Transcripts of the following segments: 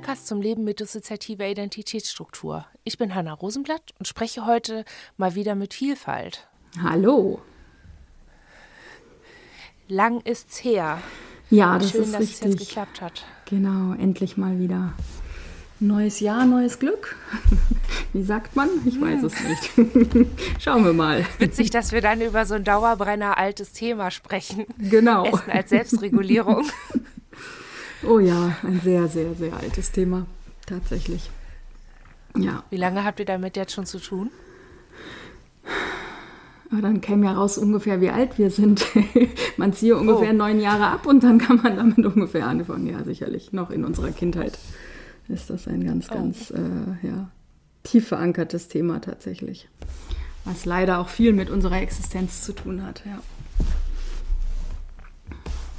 Podcast zum Leben mit dissoziativer Identitätsstruktur. Ich bin Hanna Rosenblatt und spreche heute mal wieder mit Vielfalt. Hallo. Lang ist's her. Ja, das Schön, ist dass richtig. es jetzt geklappt hat. Genau, endlich mal wieder. Neues Jahr, neues Glück. Wie sagt man? Ich weiß es nicht. Schauen wir mal. Witzig, dass wir dann über so ein Dauerbrenner altes Thema sprechen. Genau. Essen als Selbstregulierung. Oh ja, ein sehr, sehr, sehr altes Thema. Tatsächlich. Ja, Wie lange habt ihr damit jetzt schon zu tun? aber dann käme ja raus ungefähr, wie alt wir sind. man ziehe ungefähr Oh. neun Jahre ab und dann kann man damit ungefähr anfangen. Ja, sicherlich. Noch in unserer Kindheit ist das ein ganz, Oh. ganz äh, ja, tief verankertes Thema tatsächlich. Was leider auch viel mit unserer Existenz zu tun hat, ja.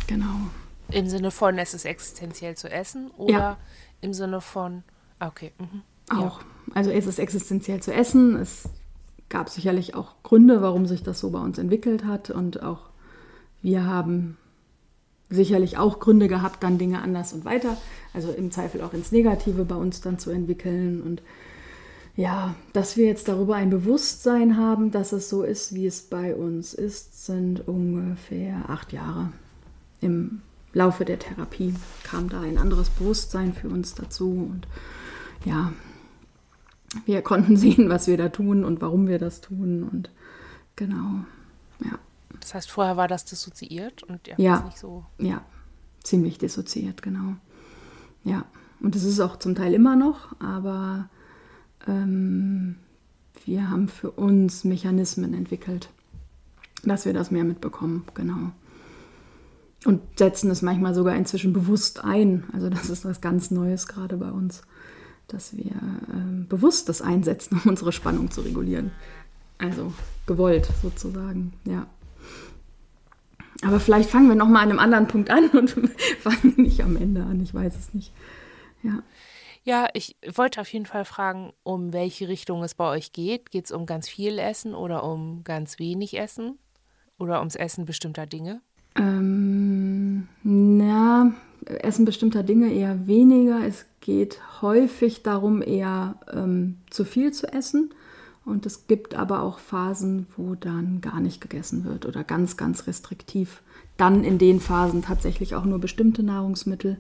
Genau. Im Sinne von, es ist existenziell zu essen oder Ja. im Sinne von, ah, okay. Mhm. Auch. Also es ist existenziell zu essen. Es gab sicherlich auch Gründe, warum sich das so bei uns entwickelt hat. Und auch wir haben sicherlich auch Gründe gehabt, dann Dinge anders und weiter, also im Zweifel auch ins Negative bei uns dann zu entwickeln. Und ja, dass wir jetzt darüber ein Bewusstsein haben, dass es so ist, wie es bei uns ist, sind ungefähr acht Jahre. Im Laufe der Therapie kam da ein anderes Bewusstsein für uns dazu. Und ja, wir konnten sehen, was wir da tun und warum wir das tun. Und genau, ja, Das heißt, vorher war das dissoziiert und ihr Ja. nicht so. ja, ziemlich dissoziiert, genau. Ja, und es ist auch zum Teil immer noch, aber ähm, wir haben für uns Mechanismen entwickelt, dass wir das mehr mitbekommen, genau. Und setzen es manchmal sogar inzwischen bewusst ein. Also das ist was ganz Neues gerade bei uns, dass wir ähm, bewusst das einsetzen, um unsere Spannung zu regulieren. Also gewollt sozusagen, ja. Aber vielleicht fangen wir noch mal an einem anderen Punkt an und fangen nicht am Ende an. Ich weiß es nicht. Ja. Ja, ich wollte auf jeden Fall fragen, um welche Richtung es bei euch geht. Geht es um ganz viel Essen oder um ganz wenig Essen? Oder ums Essen bestimmter Dinge? Ähm, na, Essen bestimmter Dinge eher weniger. Es geht häufig darum, eher ähm, zu viel zu essen. Und es gibt aber auch Phasen, wo dann gar nicht gegessen wird oder ganz, ganz restriktiv. Dann in den Phasen tatsächlich auch nur bestimmte Nahrungsmittel.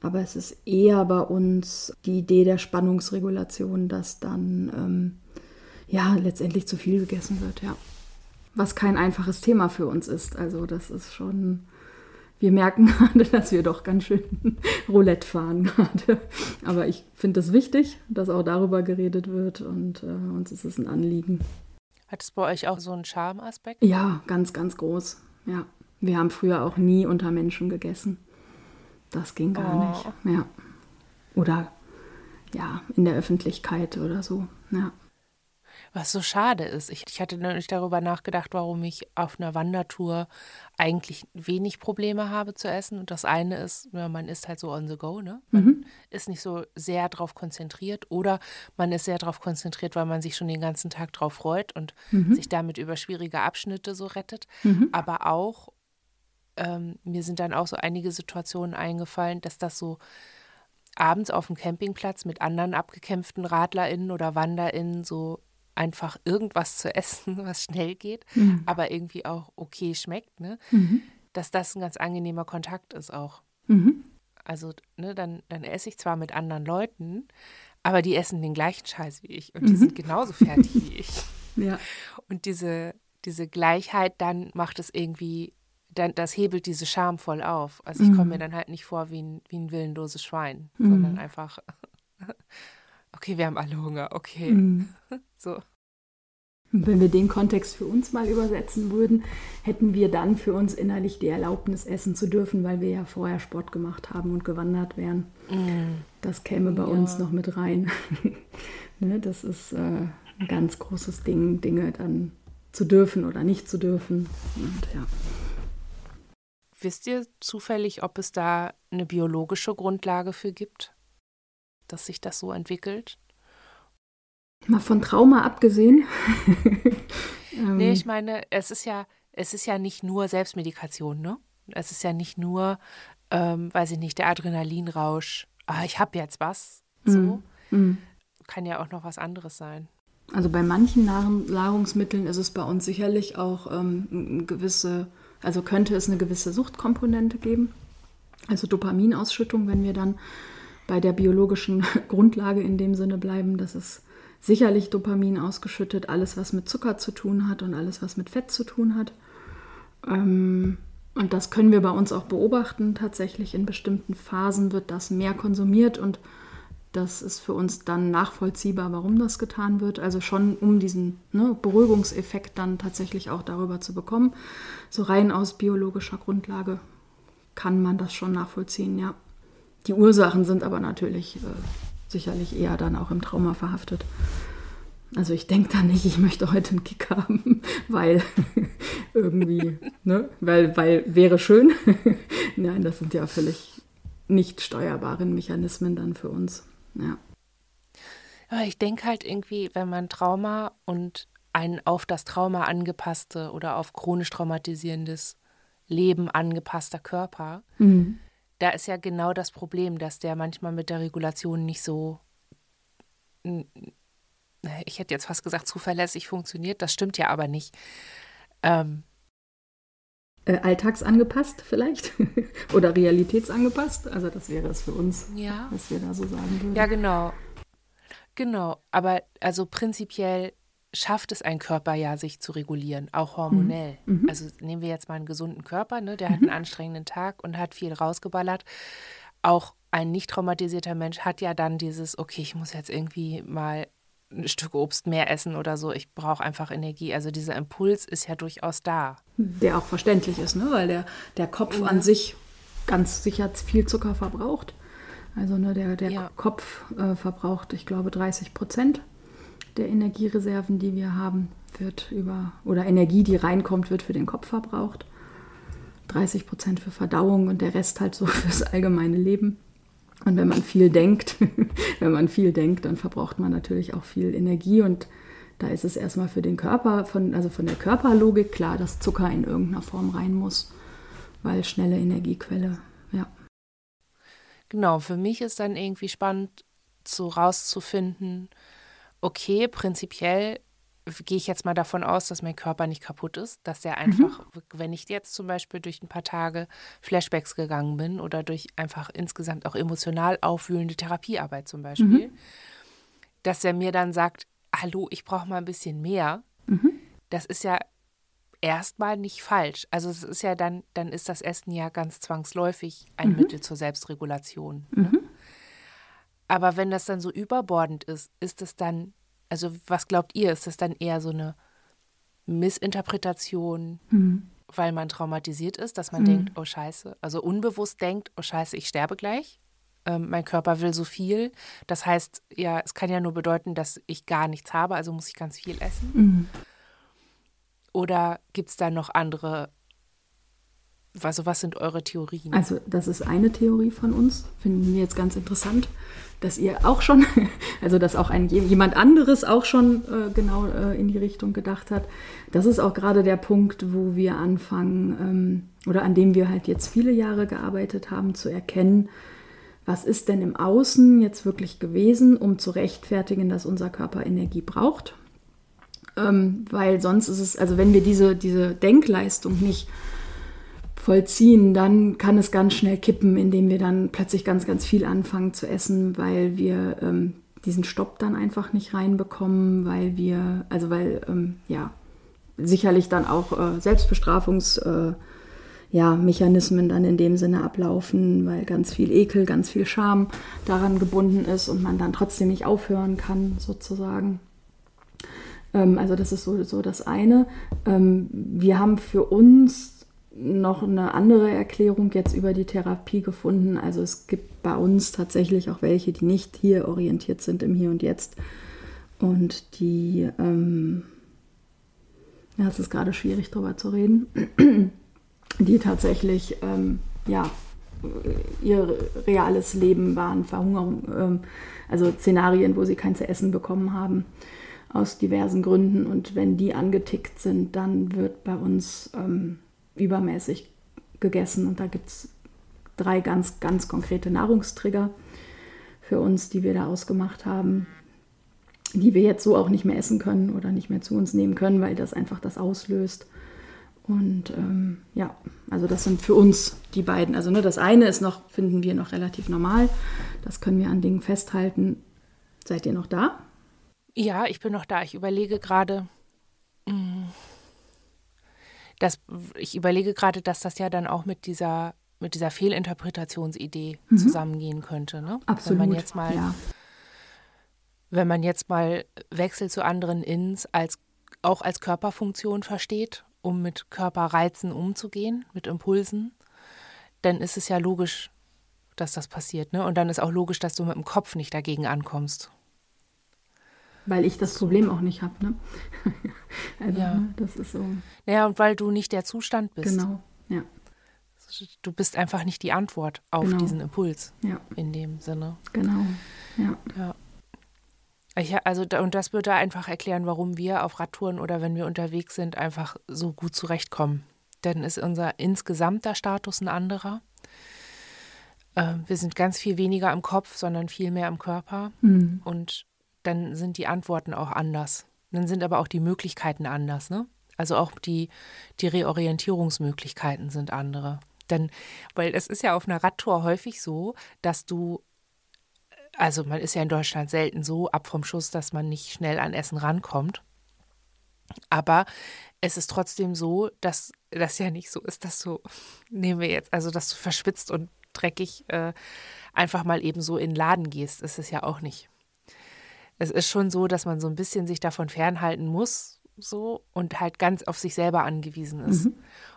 Aber es ist eher bei uns die Idee der Spannungsregulation, dass dann ähm, ja letztendlich zu viel gegessen wird, ja. Was kein einfaches Thema für uns ist. Also das ist schon, wir merken gerade, dass wir doch ganz schön Roulette fahren gerade. Aber ich finde es wichtig, dass auch darüber geredet wird und äh, uns ist es ein Anliegen. Hat es bei euch auch so einen Charmaspekt? Ja, ganz, ganz groß. Ja, wir haben früher auch nie unter Menschen gegessen. Das ging gar Oh. nicht. Ja. Oder ja, in der Öffentlichkeit oder so. Ja. Was so schade ist. Ich, ich hatte nämlich darüber nachgedacht, warum ich auf einer Wandertour eigentlich wenig Probleme habe zu essen. Und das eine ist, ja, man ist halt so on the go, ne? Man ist nicht so sehr darauf konzentriert oder man ist sehr darauf konzentriert, weil man sich schon den ganzen Tag drauf freut und sich damit über schwierige Abschnitte so rettet. Aber auch, ähm, mir sind dann auch so einige Situationen eingefallen, dass das so abends auf dem Campingplatz mit anderen abgekämpften RadlerInnen oder WanderInnen so einfach irgendwas zu essen, was schnell geht, aber irgendwie auch okay schmeckt, ne? Dass das ein ganz angenehmer Kontakt ist auch. Mhm. Also, ne, dann, dann esse ich zwar mit anderen Leuten, aber die essen den gleichen Scheiß wie ich und die sind genauso fertig wie ich. Ja. Und diese, diese Gleichheit dann macht es irgendwie, dann, das hebelt diese Scham voll auf. Also ich komme mir dann halt nicht vor wie ein, wie ein willenloses Schwein, sondern einfach, okay, wir haben alle Hunger, okay. So. Und wenn wir den Kontext für uns mal übersetzen würden, hätten wir dann für uns innerlich die Erlaubnis, essen zu dürfen, weil wir ja vorher Sport gemacht haben und gewandert wären. Das käme bei uns noch mit rein. ne, das ist äh, ein ganz großes Ding, Dinge dann zu dürfen oder nicht zu dürfen. Und ja. Wisst ihr zufällig, ob es da eine biologische Grundlage für gibt, dass sich das so entwickelt? Mal von Trauma abgesehen. ähm, Nee, ich meine, es ist ja, es ist ja nicht nur Selbstmedikation, ne? Es ist ja nicht nur ähm, weiß ich nicht, der Adrenalinrausch, ah, ich habe jetzt was, so. Mhm. Kann ja auch noch was anderes sein. Also bei manchen Nahrungsmitteln ist es bei uns sicherlich auch ähm, eine gewisse, also könnte es eine gewisse Suchtkomponente geben. Also Dopaminausschüttung, wenn wir dann bei der biologischen Grundlage in dem Sinne bleiben, dass es sicherlich Dopamin ausgeschüttet, alles was mit Zucker zu tun hat und alles was mit Fett zu tun hat. Ähm, und das können wir bei uns auch beobachten. Tatsächlich in bestimmten Phasen wird das mehr konsumiert und das ist für uns dann nachvollziehbar, warum das getan wird. Also schon um diesen ne, Beruhigungseffekt dann tatsächlich auch darüber zu bekommen. So rein aus biologischer Grundlage kann man das schon nachvollziehen, ja. Die Ursachen sind aber natürlich äh, sicherlich eher dann auch im Trauma verhaftet. Also ich denke da nicht, ich möchte heute einen Kick haben, weil irgendwie, ne, weil, weil wäre schön. Nein, das sind ja völlig nicht steuerbare Mechanismen dann für uns. Ja. Aber ich denke halt irgendwie, wenn man Trauma und ein auf das Trauma angepasste oder auf chronisch traumatisierendes Leben angepasster Körper, mhm. Da ist ja genau das Problem, dass der manchmal mit der Regulation nicht so, ich hätte jetzt fast gesagt, zuverlässig funktioniert. Das stimmt ja aber nicht. Ähm, äh, alltagsangepasst vielleicht oder realitätsangepasst. Also das wäre es für uns, ja. was wir da so sagen würden. Ja, genau. Genau, aber also prinzipiell schafft es ein Körper ja, sich zu regulieren, auch hormonell. Mhm. mhm. Also nehmen wir jetzt mal einen gesunden Körper, ne? der mhm. hat einen anstrengenden Tag und hat viel rausgeballert. Auch ein nicht traumatisierter Mensch hat ja dann dieses, okay, ich muss jetzt irgendwie mal ein Stück Obst mehr essen oder so. Ich brauche einfach Energie. Also dieser Impuls ist ja durchaus da. Der auch verständlich ist, ne? weil der, der Kopf ja. an sich ganz sicher viel Zucker verbraucht. Also ne, der, der ja. Kopf äh, verbraucht, ich glaube, 30 Prozent der Energiereserven, die wir haben, wird über, oder Energie, die reinkommt, wird für den Kopf verbraucht. 30 Prozent für Verdauung und der Rest halt so fürs allgemeine Leben. Und wenn man viel denkt, wenn man viel denkt, dann verbraucht man natürlich auch viel Energie und da ist es erstmal für den Körper, von, also von der Körperlogik klar, dass Zucker in irgendeiner Form rein muss, weil schnelle Energiequelle, ja. Genau, für mich ist dann irgendwie spannend, so rauszufinden, okay, prinzipiell gehe ich jetzt mal davon aus, dass mein Körper nicht kaputt ist, dass der mhm. einfach, mhm. wenn ich jetzt zum Beispiel durch ein paar Tage Flashbacks gegangen bin oder durch einfach insgesamt auch emotional aufwühlende Therapiearbeit zum Beispiel, mhm. dass er mir dann sagt, hallo, ich brauche mal ein bisschen mehr. Mhm. Das ist ja erstmal nicht falsch. Also es ist ja dann, dann ist das Essen ja ganz zwangsläufig ein mhm. Mittel zur Selbstregulation. Ne? Aber wenn das dann so überbordend ist, ist es dann also was glaubt ihr? Ist das dann eher so eine Missinterpretation, mhm. weil man traumatisiert ist, dass man mhm. denkt, oh scheiße, also unbewusst denkt, oh scheiße, ich sterbe gleich? Ähm, mein Körper will so viel. Das heißt, ja, es kann ja nur bedeuten, dass ich gar nichts habe, also muss ich ganz viel essen. Mhm. Oder gibt es da noch andere also was sind eure Theorien? Also das ist eine Theorie von uns, finden wir jetzt ganz interessant dass ihr auch schon, also dass auch ein, jemand anderes auch schon äh, genau äh, in die Richtung gedacht hat. Das ist auch gerade der Punkt, wo wir anfangen ähm, oder an dem wir halt jetzt viele Jahre gearbeitet haben, zu erkennen, was ist denn im Außen jetzt wirklich gewesen, um zu rechtfertigen, dass unser Körper Energie braucht. Ähm, weil sonst ist es, also wenn wir diese, diese Denkleistung nicht vollziehen, dann kann es ganz schnell kippen, indem wir dann plötzlich ganz, ganz viel anfangen zu essen, weil wir ähm, diesen Stopp dann einfach nicht reinbekommen, weil wir, also weil, ähm, ja, sicherlich dann auch äh, Selbstbestrafungs- äh, ja, Mechanismen dann in dem Sinne ablaufen, weil ganz viel Ekel, ganz viel Scham daran gebunden ist und man dann trotzdem nicht aufhören kann, sozusagen. Ähm, also das ist so, so das eine. Ähm, wir haben für uns noch eine andere Erklärung jetzt über die Therapie gefunden. Also es gibt bei uns tatsächlich auch welche, die nicht hier orientiert sind im Hier und Jetzt. Und die, ähm, ja, es ist gerade schwierig darüber zu reden, die tatsächlich, ähm, ja, ihr reales Leben waren, Verhungerung, ähm, also Szenarien, wo sie kein zu essen bekommen haben, aus diversen Gründen. Und wenn die angetickt sind, dann wird bei uns ähm, übermäßig gegessen und da gibt es drei ganz, ganz konkrete Nahrungstrigger für uns, die wir da ausgemacht haben, die wir jetzt so auch nicht mehr essen können oder nicht mehr zu uns nehmen können, weil das einfach das auslöst. Und ähm, ja, also das sind für uns die beiden. Also ne, das eine ist noch, finden wir noch relativ normal. Das können wir an Dingen festhalten. Seid ihr noch da? Ja, ich bin noch da. Ich überlege gerade, mm, dass ich überlege gerade, dass das ja dann auch mit dieser mit dieser Fehlinterpretationsidee mhm. zusammengehen könnte. Ne? Absolut. Wenn man jetzt mal, ja. wenn man jetzt mal Wechsel zu anderen Inns als auch als Körperfunktion versteht um mit Körperreizen umzugehen, mit Impulsen, dann ist es ja logisch, dass das passiert. Ne? Und dann ist auch logisch, dass du mit dem Kopf nicht dagegen ankommst. Weil ich das Problem auch nicht habe. Ne? also, ja. Ne, das ist so. Naja, und weil du nicht der Zustand bist. Genau, ja. Du bist einfach nicht die Antwort auf genau. diesen Impuls. Ja. In dem Sinne. Genau, ja. ja. Ich, also, und das würde einfach erklären, warum wir auf Radtouren oder wenn wir unterwegs sind, einfach so gut zurechtkommen. Denn ist unser insgesamter Status ein anderer. Äh, wir sind ganz viel weniger im Kopf, sondern viel mehr im Körper. Mhm. Und dann sind die Antworten auch anders. Dann sind aber auch die Möglichkeiten anders. Ne? Also auch die, die Reorientierungsmöglichkeiten sind andere. Denn, weil es ist ja auf einer Radtour häufig so, dass du also man ist ja in Deutschland selten so ab vom Schuss, dass man nicht schnell an Essen rankommt. Aber es ist trotzdem so, dass das ja nicht so ist, dass du, nehmen wir jetzt, also dass du verschwitzt und dreckig äh, einfach mal eben so in den Laden gehst. Ist ja auch nicht. Es ist schon so, dass man so ein bisschen sich davon fernhalten muss, so und halt ganz auf sich selber angewiesen ist. Mhm.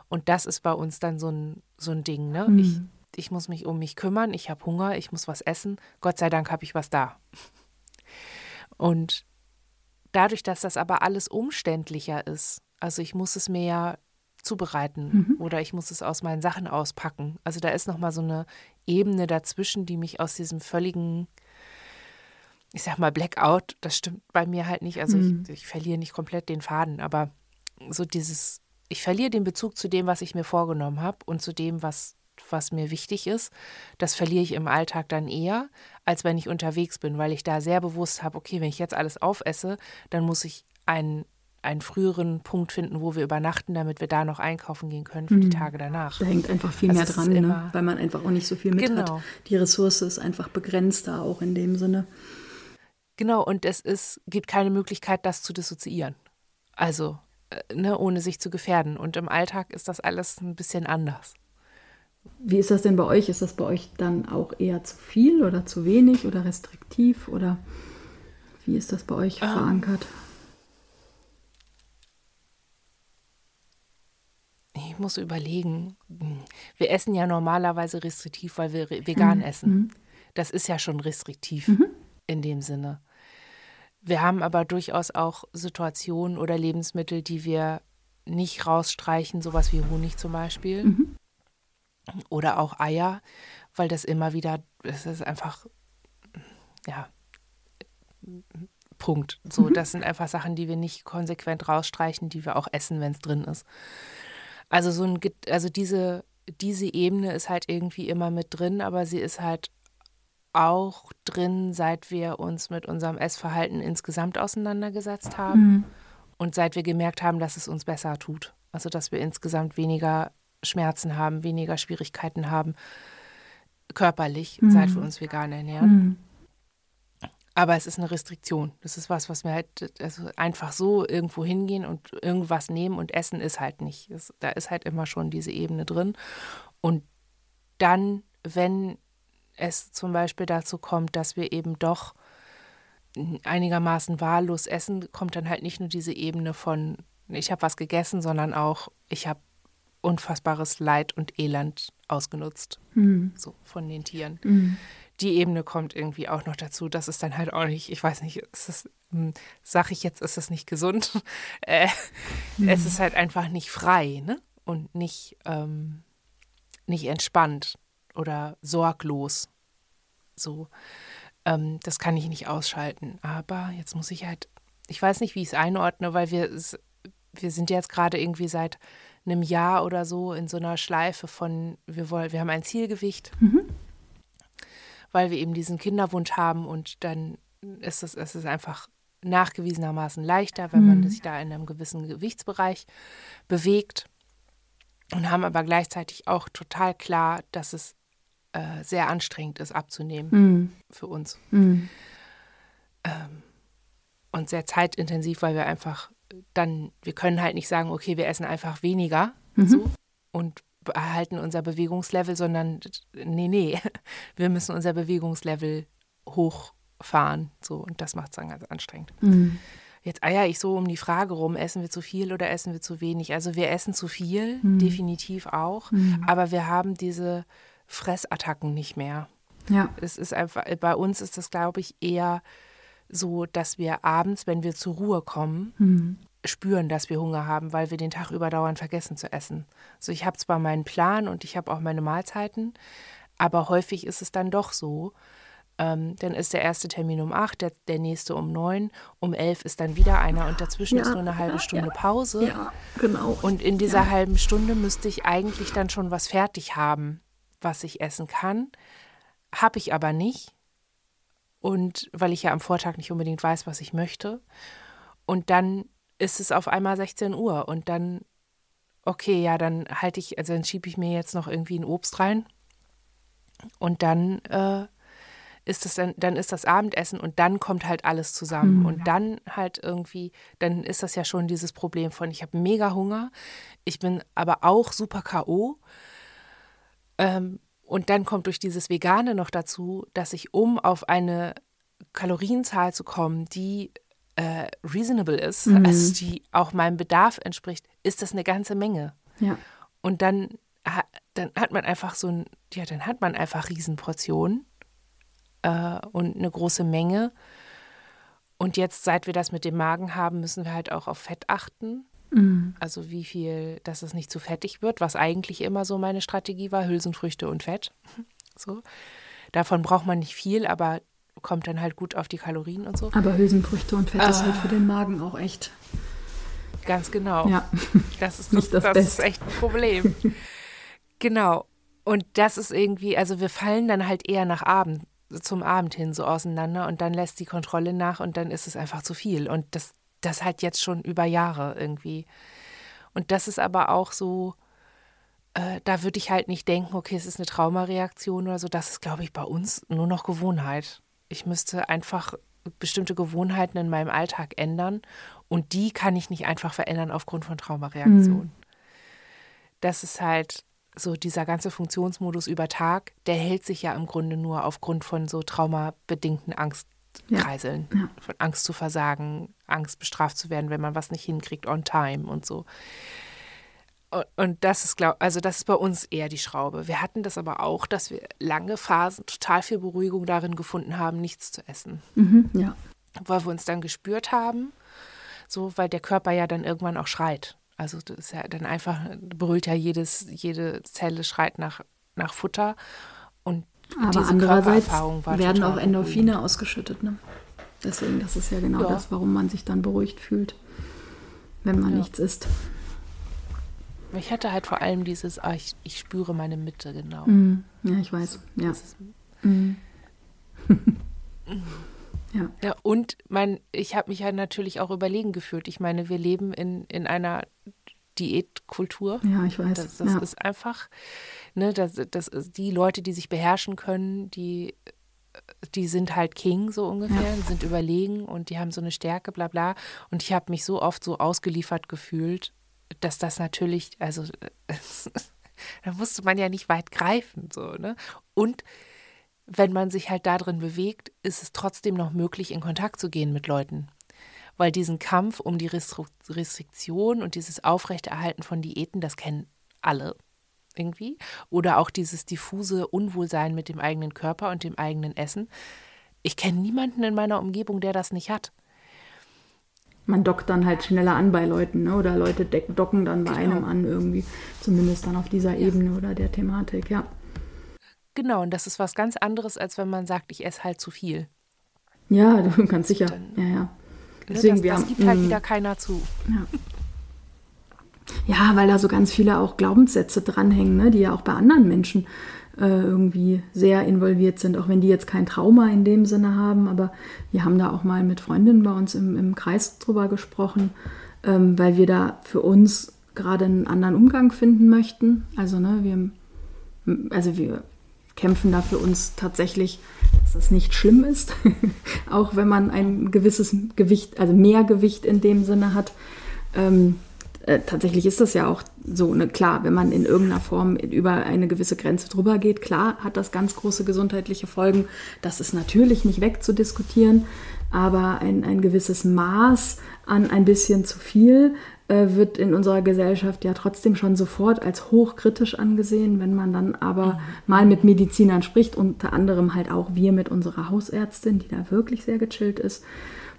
Und das ist bei uns dann so ein, so ein Ding, ne? Mhm. Ich ich muss mich um mich kümmern, ich habe Hunger, ich muss was essen. Gott sei Dank habe ich was da. Und dadurch, dass das aber alles umständlicher ist, also ich muss es mir ja zubereiten mhm. oder ich muss es aus meinen Sachen auspacken. Also da ist noch mal so eine Ebene dazwischen, die mich aus diesem völligen ich sag mal Blackout, das stimmt bei mir halt nicht, also mhm. ich, ich verliere nicht komplett den Faden, aber so dieses ich verliere den Bezug zu dem, was ich mir vorgenommen habe und zu dem, was was mir wichtig ist, das verliere ich im Alltag dann eher, als wenn ich unterwegs bin, weil ich da sehr bewusst habe, okay, wenn ich jetzt alles aufesse, dann muss ich einen, einen früheren Punkt finden, wo wir übernachten, damit wir da noch einkaufen gehen können für mhm. die Tage danach. Da hängt einfach viel also mehr dran, ne? weil man einfach auch nicht so viel mit genau. hat. Die Ressource ist einfach begrenzter auch in dem Sinne. Genau, und es ist, gibt keine Möglichkeit, das zu dissoziieren. Also, äh, ne, ohne sich zu gefährden. Und im Alltag ist das alles ein bisschen anders. Wie ist das denn bei euch? Ist das bei euch dann auch eher zu viel oder zu wenig oder restriktiv oder wie ist das bei euch ähm, verankert? Ich muss überlegen. Wir essen ja normalerweise restriktiv, weil wir vegan mhm. essen. Mhm. Das ist ja schon restriktiv mhm. in dem Sinne. Wir haben aber durchaus auch Situationen oder Lebensmittel, die wir nicht rausstreichen, sowas wie Honig zum Beispiel. Mhm oder auch Eier, weil das immer wieder, es ist einfach, ja, Punkt. So, mhm. das sind einfach Sachen, die wir nicht konsequent rausstreichen, die wir auch essen, wenn es drin ist. Also so ein, also diese, diese Ebene ist halt irgendwie immer mit drin, aber sie ist halt auch drin, seit wir uns mit unserem Essverhalten insgesamt auseinandergesetzt haben mhm. und seit wir gemerkt haben, dass es uns besser tut. Also dass wir insgesamt weniger Schmerzen haben, weniger Schwierigkeiten haben, körperlich, mhm. seit wir uns vegan ernähren. Mhm. Aber es ist eine Restriktion. Das ist was, was wir halt also einfach so irgendwo hingehen und irgendwas nehmen und essen ist halt nicht. Das, da ist halt immer schon diese Ebene drin. Und dann, wenn es zum Beispiel dazu kommt, dass wir eben doch einigermaßen wahllos essen, kommt dann halt nicht nur diese Ebene von, ich habe was gegessen, sondern auch, ich habe unfassbares Leid und Elend ausgenutzt, mhm. so von den Tieren. Mhm. Die Ebene kommt irgendwie auch noch dazu. Das ist dann halt auch nicht, ich weiß nicht, ist das, hm, sag ich jetzt, ist das nicht gesund? äh, mhm. Es ist halt einfach nicht frei, ne? Und nicht, ähm, nicht entspannt oder sorglos. So, ähm, das kann ich nicht ausschalten. Aber jetzt muss ich halt, ich weiß nicht, wie ich es einordne, weil wir, wir sind jetzt gerade irgendwie seit einem Jahr oder so in so einer Schleife von, wir wollen, wir haben ein Zielgewicht, mhm. weil wir eben diesen Kinderwunsch haben und dann ist es, es ist einfach nachgewiesenermaßen leichter, wenn man mhm. sich da in einem gewissen Gewichtsbereich bewegt und haben aber gleichzeitig auch total klar, dass es äh, sehr anstrengend ist abzunehmen mhm. für uns. Mhm. Ähm, und sehr zeitintensiv, weil wir einfach dann, wir können halt nicht sagen, okay, wir essen einfach weniger mhm. so, und erhalten unser Bewegungslevel, sondern nee, nee, wir müssen unser Bewegungslevel hochfahren. So, und das macht es dann ganz anstrengend. Mhm. Jetzt eier ich so um die Frage rum, essen wir zu viel oder essen wir zu wenig? Also wir essen zu viel, mhm. definitiv auch, mhm. aber wir haben diese Fressattacken nicht mehr. Ja. Es ist einfach, bei uns ist das, glaube ich, eher so, dass wir abends, wenn wir zur Ruhe kommen, mhm. spüren, dass wir Hunger haben, weil wir den Tag überdauernd vergessen zu essen. Also ich habe zwar meinen Plan und ich habe auch meine Mahlzeiten, aber häufig ist es dann doch so. Ähm, dann ist der erste Termin um acht, der, der nächste um neun, um elf ist dann wieder einer und dazwischen ja, ist nur eine halbe ja, Stunde Pause. Ja, genau. Und in dieser halben Stunde müsste ich eigentlich dann schon was fertig haben, was ich essen kann. Habe ich aber nicht. Und weil ich ja am Vortag nicht unbedingt weiß, was ich möchte. Und dann ist es auf einmal 16 Uhr und dann, okay, ja, dann halte ich, also dann schiebe ich mir jetzt noch irgendwie ein Obst rein. Und dann äh, ist das dann, dann ist das Abendessen und dann kommt halt alles zusammen. Mhm. Und dann halt irgendwie, dann ist das ja schon dieses Problem von, ich habe mega Hunger, ich bin aber auch super K.O. Ähm, und dann kommt durch dieses Vegane noch dazu, dass ich, um auf eine Kalorienzahl zu kommen, die äh, reasonable ist, mhm. also die auch meinem Bedarf entspricht, ist das eine ganze Menge. Ja. Und dann, dann hat man einfach so ein, ja, dann hat man einfach Riesenportionen äh, und eine große Menge. Und jetzt, seit wir das mit dem Magen haben, müssen wir halt auch auf Fett achten. Mhm. Also wie viel, dass es nicht zu fettig wird, was eigentlich immer so meine Strategie war, Hülsenfrüchte und Fett. So. Davon braucht man nicht viel, aber kommt dann halt gut auf die Kalorien und so. Aber Hülsenfrüchte und Fett ah. ist halt für den Magen auch echt. Ganz genau. Ja. Das ist, nicht das, das, das ist echt ein Problem. genau. Und das ist irgendwie, also wir fallen dann halt eher nach Abend, zum Abend hin so auseinander und dann lässt die Kontrolle nach und dann ist es einfach zu viel. Und das das halt jetzt schon über Jahre irgendwie. Und das ist aber auch so, äh, da würde ich halt nicht denken, okay, es ist eine Traumareaktion oder so. Das ist, glaube ich, bei uns nur noch Gewohnheit. Ich müsste einfach bestimmte Gewohnheiten in meinem Alltag ändern und die kann ich nicht einfach verändern aufgrund von Traumareaktionen. Mhm. Das ist halt so dieser ganze Funktionsmodus über Tag, der hält sich ja im Grunde nur aufgrund von so traumabedingten Angst kreiseln. Ja. Von Angst zu versagen, Angst bestraft zu werden, wenn man was nicht hinkriegt on time und so. Und das ist, glaub, also das ist bei uns eher die Schraube. Wir hatten das aber auch, dass wir lange Phasen total viel Beruhigung darin gefunden haben, nichts zu essen. Mhm, ja. Weil wir uns dann gespürt haben, so, weil der Körper ja dann irgendwann auch schreit. Also das ist ja dann einfach, brüllt ja jedes, jede Zelle schreit nach, nach Futter. Aber andererseits werden auch Endorphine gut. ausgeschüttet. Ne? Deswegen, das ist ja genau ja. das, warum man sich dann beruhigt fühlt, wenn man ja. nichts isst. Ich hatte halt vor allem dieses, ah, ich, ich spüre meine Mitte, genau. Mm, ja, ich weiß. Ja. Mm. ja. ja. Und mein, ich habe mich ja natürlich auch überlegen gefühlt. Ich meine, wir leben in, in einer Diätkultur. Ja, ich weiß. Das, das ja. ist einfach, ne, das, das ist die Leute, die sich beherrschen können, die, die sind halt King so ungefähr, ja. sind überlegen und die haben so eine Stärke, bla bla. Und ich habe mich so oft so ausgeliefert gefühlt, dass das natürlich, also da musste man ja nicht weit greifen, so, ne? Und wenn man sich halt da drin bewegt, ist es trotzdem noch möglich, in Kontakt zu gehen mit Leuten weil diesen Kampf um die Restriktion und dieses Aufrechterhalten von Diäten, das kennen alle irgendwie. Oder auch dieses diffuse Unwohlsein mit dem eigenen Körper und dem eigenen Essen. Ich kenne niemanden in meiner Umgebung, der das nicht hat. Man dockt dann halt schneller an bei Leuten, ne? oder Leute docken dann bei genau. einem an irgendwie, zumindest dann auf dieser ja. Ebene oder der Thematik, ja. Genau, und das ist was ganz anderes, als wenn man sagt, ich esse halt zu viel. Ja, du kannst sicher. Dann, ja, ja. Deswegen, das, das gibt halt mm. wieder keiner zu. Ja. Ja, weil da so ganz viele auch Glaubenssätze dranhängen, ne, die ja auch bei anderen Menschen äh, irgendwie sehr involviert sind, auch wenn die jetzt kein Trauma in dem Sinne haben. Aber wir haben da auch mal mit Freundinnen bei uns im, im Kreis drüber gesprochen, ähm, weil wir da für uns gerade einen anderen Umgang finden möchten. Also, ne, wir, also wir kämpfen da für uns tatsächlich, dass das nicht schlimm ist, auch wenn man ein gewisses Gewicht, also mehr Gewicht in dem Sinne hat. Ähm, äh, tatsächlich ist das ja auch so, ne, klar, wenn man in irgendeiner Form über eine gewisse Grenze drüber geht, klar hat das ganz große gesundheitliche Folgen. Das ist natürlich nicht wegzudiskutieren, aber ein, ein gewisses Maß an ein bisschen zu viel wird in unserer Gesellschaft ja trotzdem schon sofort als hochkritisch angesehen. Wenn man dann aber mhm. mal mit Medizinern spricht, unter anderem halt auch wir mit unserer Hausärztin, die da wirklich sehr gechillt ist,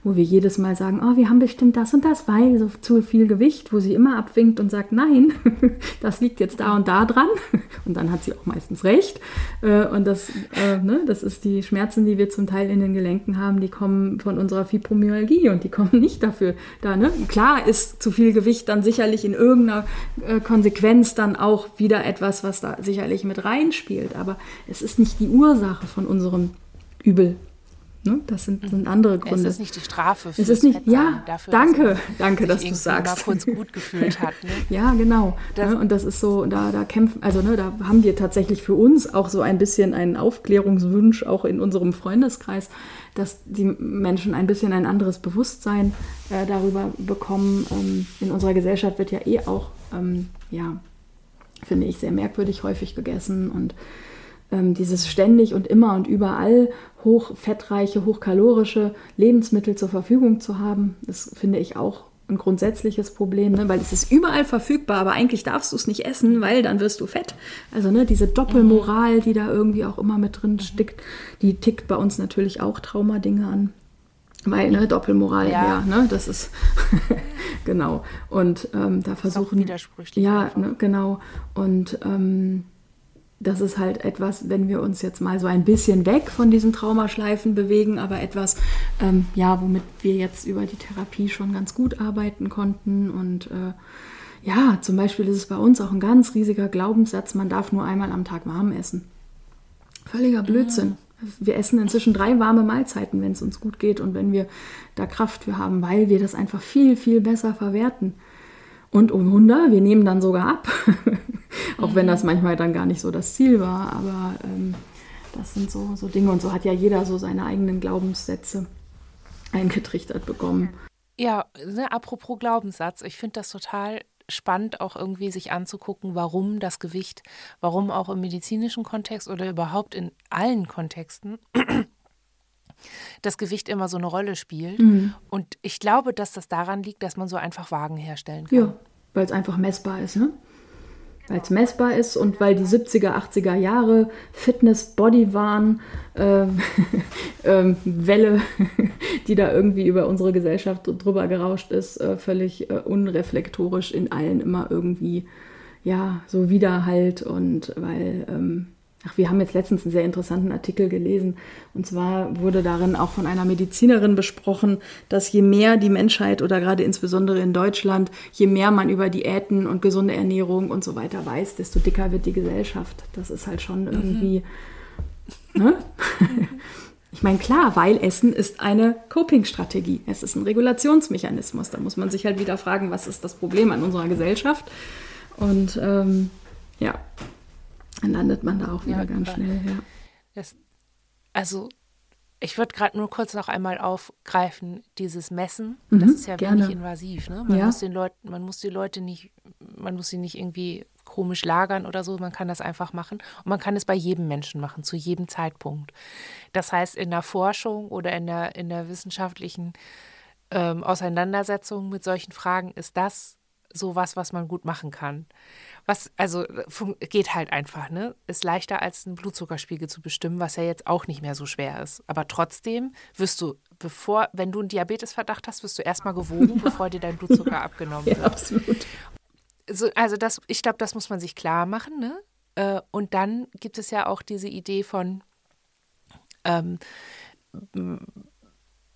wo wir jedes Mal sagen, oh, wir haben bestimmt das und das, weil so zu viel Gewicht, wo sie immer abwinkt und sagt, nein, das liegt jetzt da und da dran. Und dann hat sie auch meistens recht. Äh, und das, äh, ne, das ist die Schmerzen, die wir zum Teil in den Gelenken haben, die kommen von unserer Fibromyalgie und die kommen nicht dafür da. Ne? Klar ist zu viel Gewicht dann sicherlich in irgendeiner äh, Konsequenz dann auch wieder etwas, was da sicherlich mit reinspielt. Aber es ist nicht die Ursache von unserem Übel, Ne? Das sind, sind, andere Gründe. Es ist nicht die Strafe. Es ist nicht, ja, dafür, danke, dass danke, dass du sagst. Mal kurz gut gefühlt hat. Ne? ja, genau. Das, ne? Und das ist so, da, da kämpfen, also ne, da haben wir tatsächlich für uns auch so ein bisschen einen Aufklärungswunsch, auch in unserem Freundeskreis, dass die Menschen ein bisschen ein anderes Bewusstsein äh, darüber bekommen. Ähm, in unserer Gesellschaft wird ja eh auch, ähm, ja, finde ich, sehr merkwürdig häufig gegessen und ähm, dieses ständig und immer und überall hochfettreiche, hochkalorische Lebensmittel zur Verfügung zu haben, das finde ich auch ein grundsätzliches Problem, ne? weil es ist überall verfügbar, aber eigentlich darfst du es nicht essen, weil dann wirst du fett. Also ne, diese Doppelmoral, die da irgendwie auch immer mit drin steckt, die tickt bei uns natürlich auch Traumadinge an. Weil, ne, Doppelmoral, ja, ja ne, das ist genau. Und ähm, da versuchen. Ja, ne, genau. Und ähm, das ist halt etwas, wenn wir uns jetzt mal so ein bisschen weg von diesen Traumaschleifen bewegen, aber etwas, ähm, ja, womit wir jetzt über die Therapie schon ganz gut arbeiten konnten. Und äh, ja, zum Beispiel ist es bei uns auch ein ganz riesiger Glaubenssatz, man darf nur einmal am Tag warm essen. Völliger Blödsinn. Wir essen inzwischen drei warme Mahlzeiten, wenn es uns gut geht und wenn wir da Kraft für haben, weil wir das einfach viel, viel besser verwerten. Und um Wunder, wir nehmen dann sogar ab. Auch wenn das manchmal dann gar nicht so das Ziel war. Aber ähm, das sind so, so Dinge. Und so hat ja jeder so seine eigenen Glaubenssätze eingetrichtert bekommen. Ja, ne, apropos Glaubenssatz, ich finde das total spannend, auch irgendwie sich anzugucken, warum das Gewicht, warum auch im medizinischen Kontext oder überhaupt in allen Kontexten das Gewicht immer so eine Rolle spielt. Mhm. Und ich glaube, dass das daran liegt, dass man so einfach Wagen herstellen kann. Ja, weil es einfach messbar ist, ne? weil es messbar ist und weil die 70er, 80er Jahre Fitness-Body-Wahn, äh, äh, Welle, die da irgendwie über unsere Gesellschaft drüber gerauscht ist, äh, völlig äh, unreflektorisch in allen immer irgendwie, ja, so Widerhalt und weil ähm, Ach, wir haben jetzt letztens einen sehr interessanten Artikel gelesen. Und zwar wurde darin auch von einer Medizinerin besprochen, dass je mehr die Menschheit oder gerade insbesondere in Deutschland, je mehr man über Diäten und gesunde Ernährung und so weiter weiß, desto dicker wird die Gesellschaft. Das ist halt schon irgendwie. Mhm. Ne? Ich meine, klar, weil Essen ist eine Coping-Strategie. Es ist ein Regulationsmechanismus. Da muss man sich halt wieder fragen, was ist das Problem an unserer Gesellschaft? Und ähm, ja, dann landet man da auch wieder ja, ganz schnell, ja. Das, also ich würde gerade nur kurz noch einmal aufgreifen, dieses Messen, mhm, das ist ja gerne. wenig invasiv. Ne? Man, ja. muss den Leuten, man muss die Leute nicht, man muss sie nicht irgendwie komisch lagern oder so, man kann das einfach machen. Und man kann es bei jedem Menschen machen, zu jedem Zeitpunkt. Das heißt, in der Forschung oder in der, in der wissenschaftlichen ähm, Auseinandersetzung mit solchen Fragen ist das sowas, was man gut machen kann. Was, also geht halt einfach, ne? Ist leichter als einen Blutzuckerspiegel zu bestimmen, was ja jetzt auch nicht mehr so schwer ist. Aber trotzdem wirst du, bevor, wenn du einen Diabetesverdacht hast, wirst du erstmal gewogen, bevor dir dein Blutzucker abgenommen wird. Ja, absolut. So, also das, ich glaube, das muss man sich klar machen, ne? Äh, und dann gibt es ja auch diese Idee von, ähm,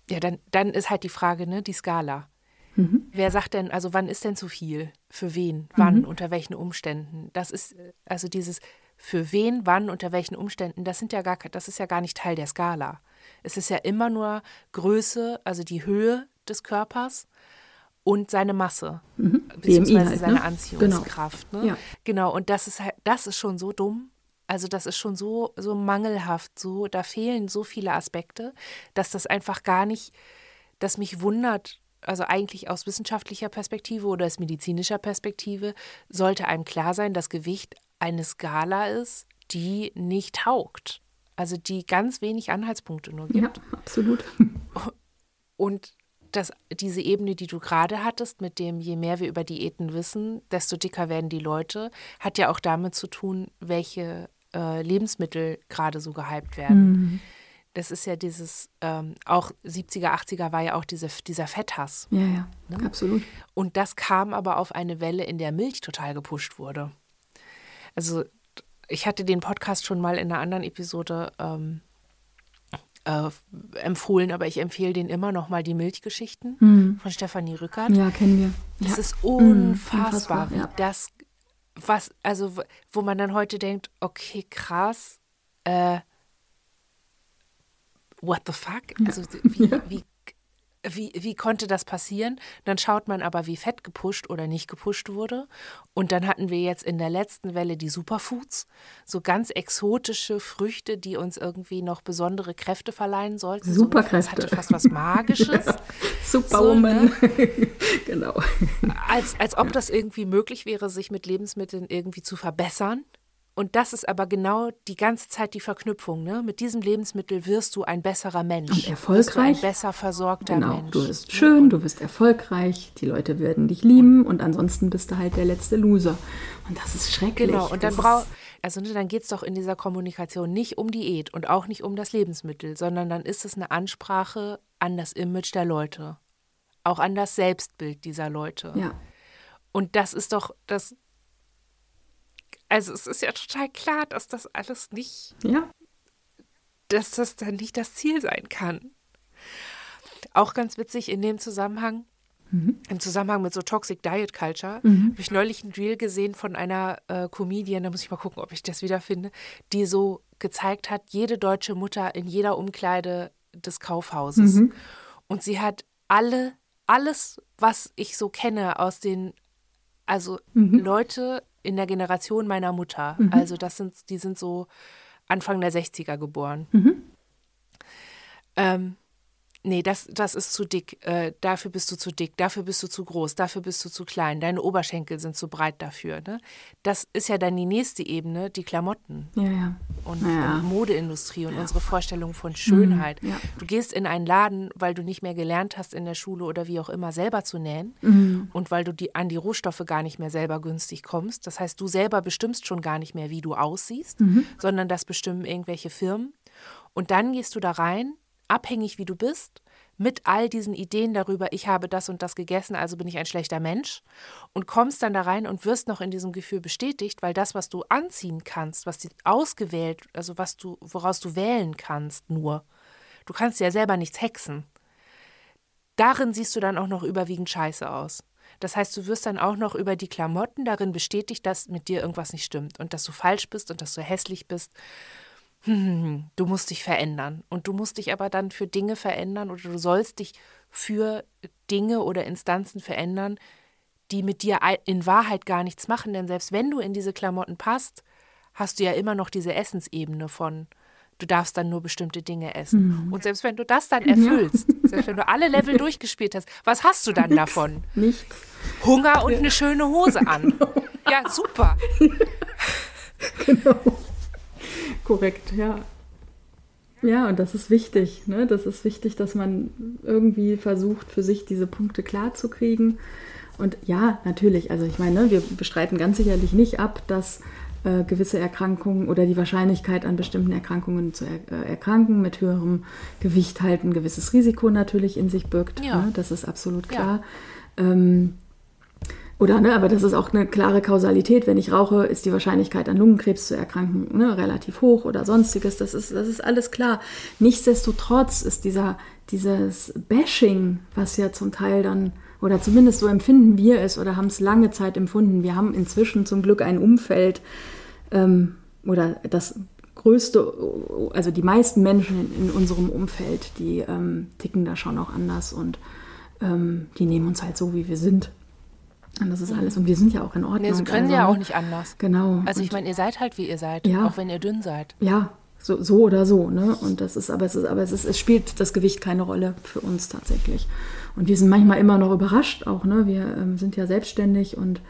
ja, dann, dann ist halt die Frage, ne, die Skala. Mhm. Wer sagt denn, also wann ist denn zu viel? Für wen? Wann? Mhm. Unter welchen Umständen? Das ist also dieses für wen, wann, unter welchen Umständen, das sind ja gar das ist ja gar nicht Teil der Skala. Es ist ja immer nur Größe, also die Höhe des Körpers und seine Masse, mhm. beziehungsweise halt, seine ne? Anziehungskraft. Genau. Ne? Ja. genau, und das ist halt, das ist schon so dumm. Also das ist schon so, so mangelhaft, so, da fehlen so viele Aspekte, dass das einfach gar nicht, dass mich wundert, also eigentlich aus wissenschaftlicher Perspektive oder aus medizinischer Perspektive, sollte einem klar sein, dass Gewicht eine Skala ist, die nicht taugt. Also die ganz wenig Anhaltspunkte nur gibt. Ja, absolut. Und dass diese Ebene, die du gerade hattest, mit dem, je mehr wir über Diäten wissen, desto dicker werden die Leute, hat ja auch damit zu tun, welche äh, Lebensmittel gerade so gehypt werden. Mhm. Das ist ja dieses, ähm, auch 70er, 80er war ja auch diese, dieser Fetthass. Ja, ja, ne? absolut. Und das kam aber auf eine Welle, in der Milch total gepusht wurde. Also ich hatte den Podcast schon mal in einer anderen Episode ähm, äh, empfohlen, aber ich empfehle den immer noch mal die Milchgeschichten mhm. von Stefanie Rückert. Ja, kennen wir. Das ja. ist unfassbar, mhm, unfassbar wie ja. das, was, also wo man dann heute denkt, okay, krass, äh, what the fuck? Also wie, wie wie, wie konnte das passieren? Dann schaut man aber, wie fett gepusht oder nicht gepusht wurde. Und dann hatten wir jetzt in der letzten Welle die Superfoods, so ganz exotische Früchte, die uns irgendwie noch besondere Kräfte verleihen sollten. Superkräfte. So, das hatte fast was Magisches. Superwoman. So, ne? genau. Als, als ob das irgendwie möglich wäre, sich mit Lebensmitteln irgendwie zu verbessern. Und das ist aber genau die ganze Zeit die Verknüpfung. Ne? Mit diesem Lebensmittel wirst du ein besserer Mensch. Und erfolgreich. ein besser versorgter genau. Mensch. Du bist schön, du bist erfolgreich, die Leute werden dich lieben und ansonsten bist du halt der letzte Loser. Und das ist schrecklich. Genau, und dann braucht. Also ne, dann geht es doch in dieser Kommunikation nicht um Diät und auch nicht um das Lebensmittel, sondern dann ist es eine Ansprache an das Image der Leute. Auch an das Selbstbild dieser Leute. Ja. Und das ist doch, das, also es ist ja total klar, dass das alles nicht, ja. dass das dann nicht das Ziel sein kann. Auch ganz witzig in dem Zusammenhang, mhm. im Zusammenhang mit so Toxic Diet Culture, mhm. habe ich neulich ein Reel gesehen von einer äh, Comedian, da muss ich mal gucken, ob ich das wiederfinde, die so gezeigt hat, jede deutsche Mutter in jeder Umkleide des Kaufhauses. Mhm. Und sie hat alle, alles, was ich so kenne aus den, also mhm. Leute in der Generation meiner Mutter. Mhm. Also das sind, die sind so Anfang der 60er geboren. Mhm. Ähm, nee, das, das ist zu dick, äh, dafür bist du zu dick, dafür bist du zu groß, dafür bist du zu klein, deine Oberschenkel sind zu breit dafür. Ne? Das ist ja dann die nächste Ebene, die Klamotten ja, ja. Und, ja. und, Modeindustrie und unsere Vorstellung von Schönheit. Mhm, du gehst in einen Laden, weil du nicht mehr gelernt hast in der Schule oder wie auch immer selber zu nähen mhm. und weil du die, an die Rohstoffe gar nicht mehr selber günstig kommst. Das heißt, du selber bestimmst schon gar nicht mehr, wie du aussiehst, mhm. sondern das bestimmen irgendwelche Firmen. Und dann gehst du da rein, abhängig wie du bist, mit all diesen Ideen darüber, ich habe das und das gegessen, also bin ich ein schlechter Mensch und kommst dann da rein und wirst noch in diesem Gefühl bestätigt, weil das, was du anziehen kannst, was ausgewählt, also was du, woraus du wählen kannst, nur, du kannst ja selber nichts hexen. Darin siehst du dann auch noch überwiegend scheiße aus. Das heißt, du wirst dann auch noch über die Klamotten darin bestätigt, dass mit dir irgendwas nicht stimmt und dass du falsch bist und dass du hässlich bist du musst dich verändern. Und du musst dich aber dann für Dinge verändern oder du sollst dich für Dinge oder Instanzen verändern, die mit dir in Wahrheit gar nichts machen. Denn selbst wenn du in diese Klamotten passt, hast du ja immer noch diese Essensebene von, du darfst dann nur bestimmte Dinge essen. Mhm. Und selbst wenn du das dann erfüllst, ja. selbst wenn du alle Level durchgespielt hast, was hast du dann Nichts. davon? Nichts. Hunger und eine schöne Hose an. Ja, super. genau. Korrekt, ja. Ja, und das ist wichtig. Ne? Das ist wichtig, dass man irgendwie versucht, für sich diese Punkte klar zu kriegen. Und ja, natürlich, also ich meine, ne, wir bestreiten ganz sicherlich nicht ab, dass äh, gewisse Erkrankungen oder die Wahrscheinlichkeit an bestimmten Erkrankungen zu er äh, erkranken mit höherem Gewicht halt ein gewisses Risiko natürlich in sich birgt. Ja. Ne? Das ist absolut klar. Ja. Ähm, oder, ne, aber das ist auch eine klare Kausalität. Wenn ich rauche, ist die Wahrscheinlichkeit, an Lungenkrebs zu erkranken, ne, relativ hoch oder sonstiges. Das ist, das ist alles klar. Nichtsdestotrotz ist dieser, dieses Bashing, was ja zum Teil dann oder zumindest so empfinden wir es oder haben es lange Zeit empfunden. Wir haben inzwischen zum Glück ein Umfeld ähm, oder das größte, also die meisten Menschen in, in unserem Umfeld, die ähm, ticken da schon auch anders und ähm, die nehmen uns halt so, wie wir sind. Und das ist alles. Und wir sind ja auch in Ordnung. Nee, sie können also, ja auch nicht anders. Genau. Also ich meine, ihr seid halt, wie ihr seid, ja. auch wenn ihr dünn seid. Ja, so, so oder so. Ne? Und das ist, aber es ist, aber es ist, es spielt das Gewicht keine Rolle für uns tatsächlich. Und wir sind manchmal immer noch überrascht auch. Ne? Wir ähm, sind ja selbstständig und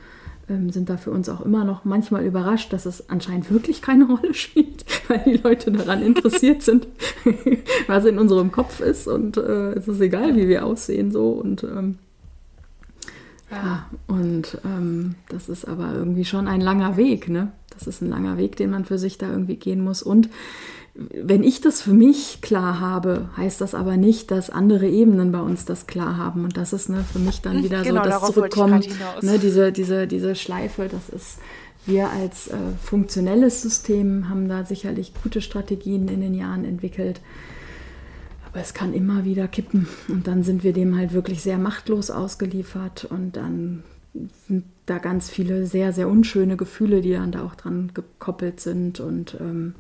ähm, sind da für uns auch immer noch manchmal überrascht, dass es anscheinend wirklich keine Rolle spielt, weil die Leute daran interessiert sind, was in unserem Kopf ist und äh, es ist egal, wie wir aussehen so und ähm, ja, und ähm, das ist aber irgendwie schon ein langer Weg, ne? Das ist ein langer Weg, den man für sich da irgendwie gehen muss. Und wenn ich das für mich klar habe, heißt das aber nicht, dass andere Ebenen bei uns das klar haben. Und das ist ne, für mich dann wieder genau, so das Zurückkommen, ne, diese, diese, diese Schleife, das ist, wir als äh, funktionelles System haben da sicherlich gute Strategien in den Jahren entwickelt. Aber es kann immer wieder kippen. Und dann sind wir dem halt wirklich sehr machtlos ausgeliefert. Und dann sind da ganz viele sehr, sehr unschöne Gefühle, die dann da auch dran gekoppelt sind. Und ähm,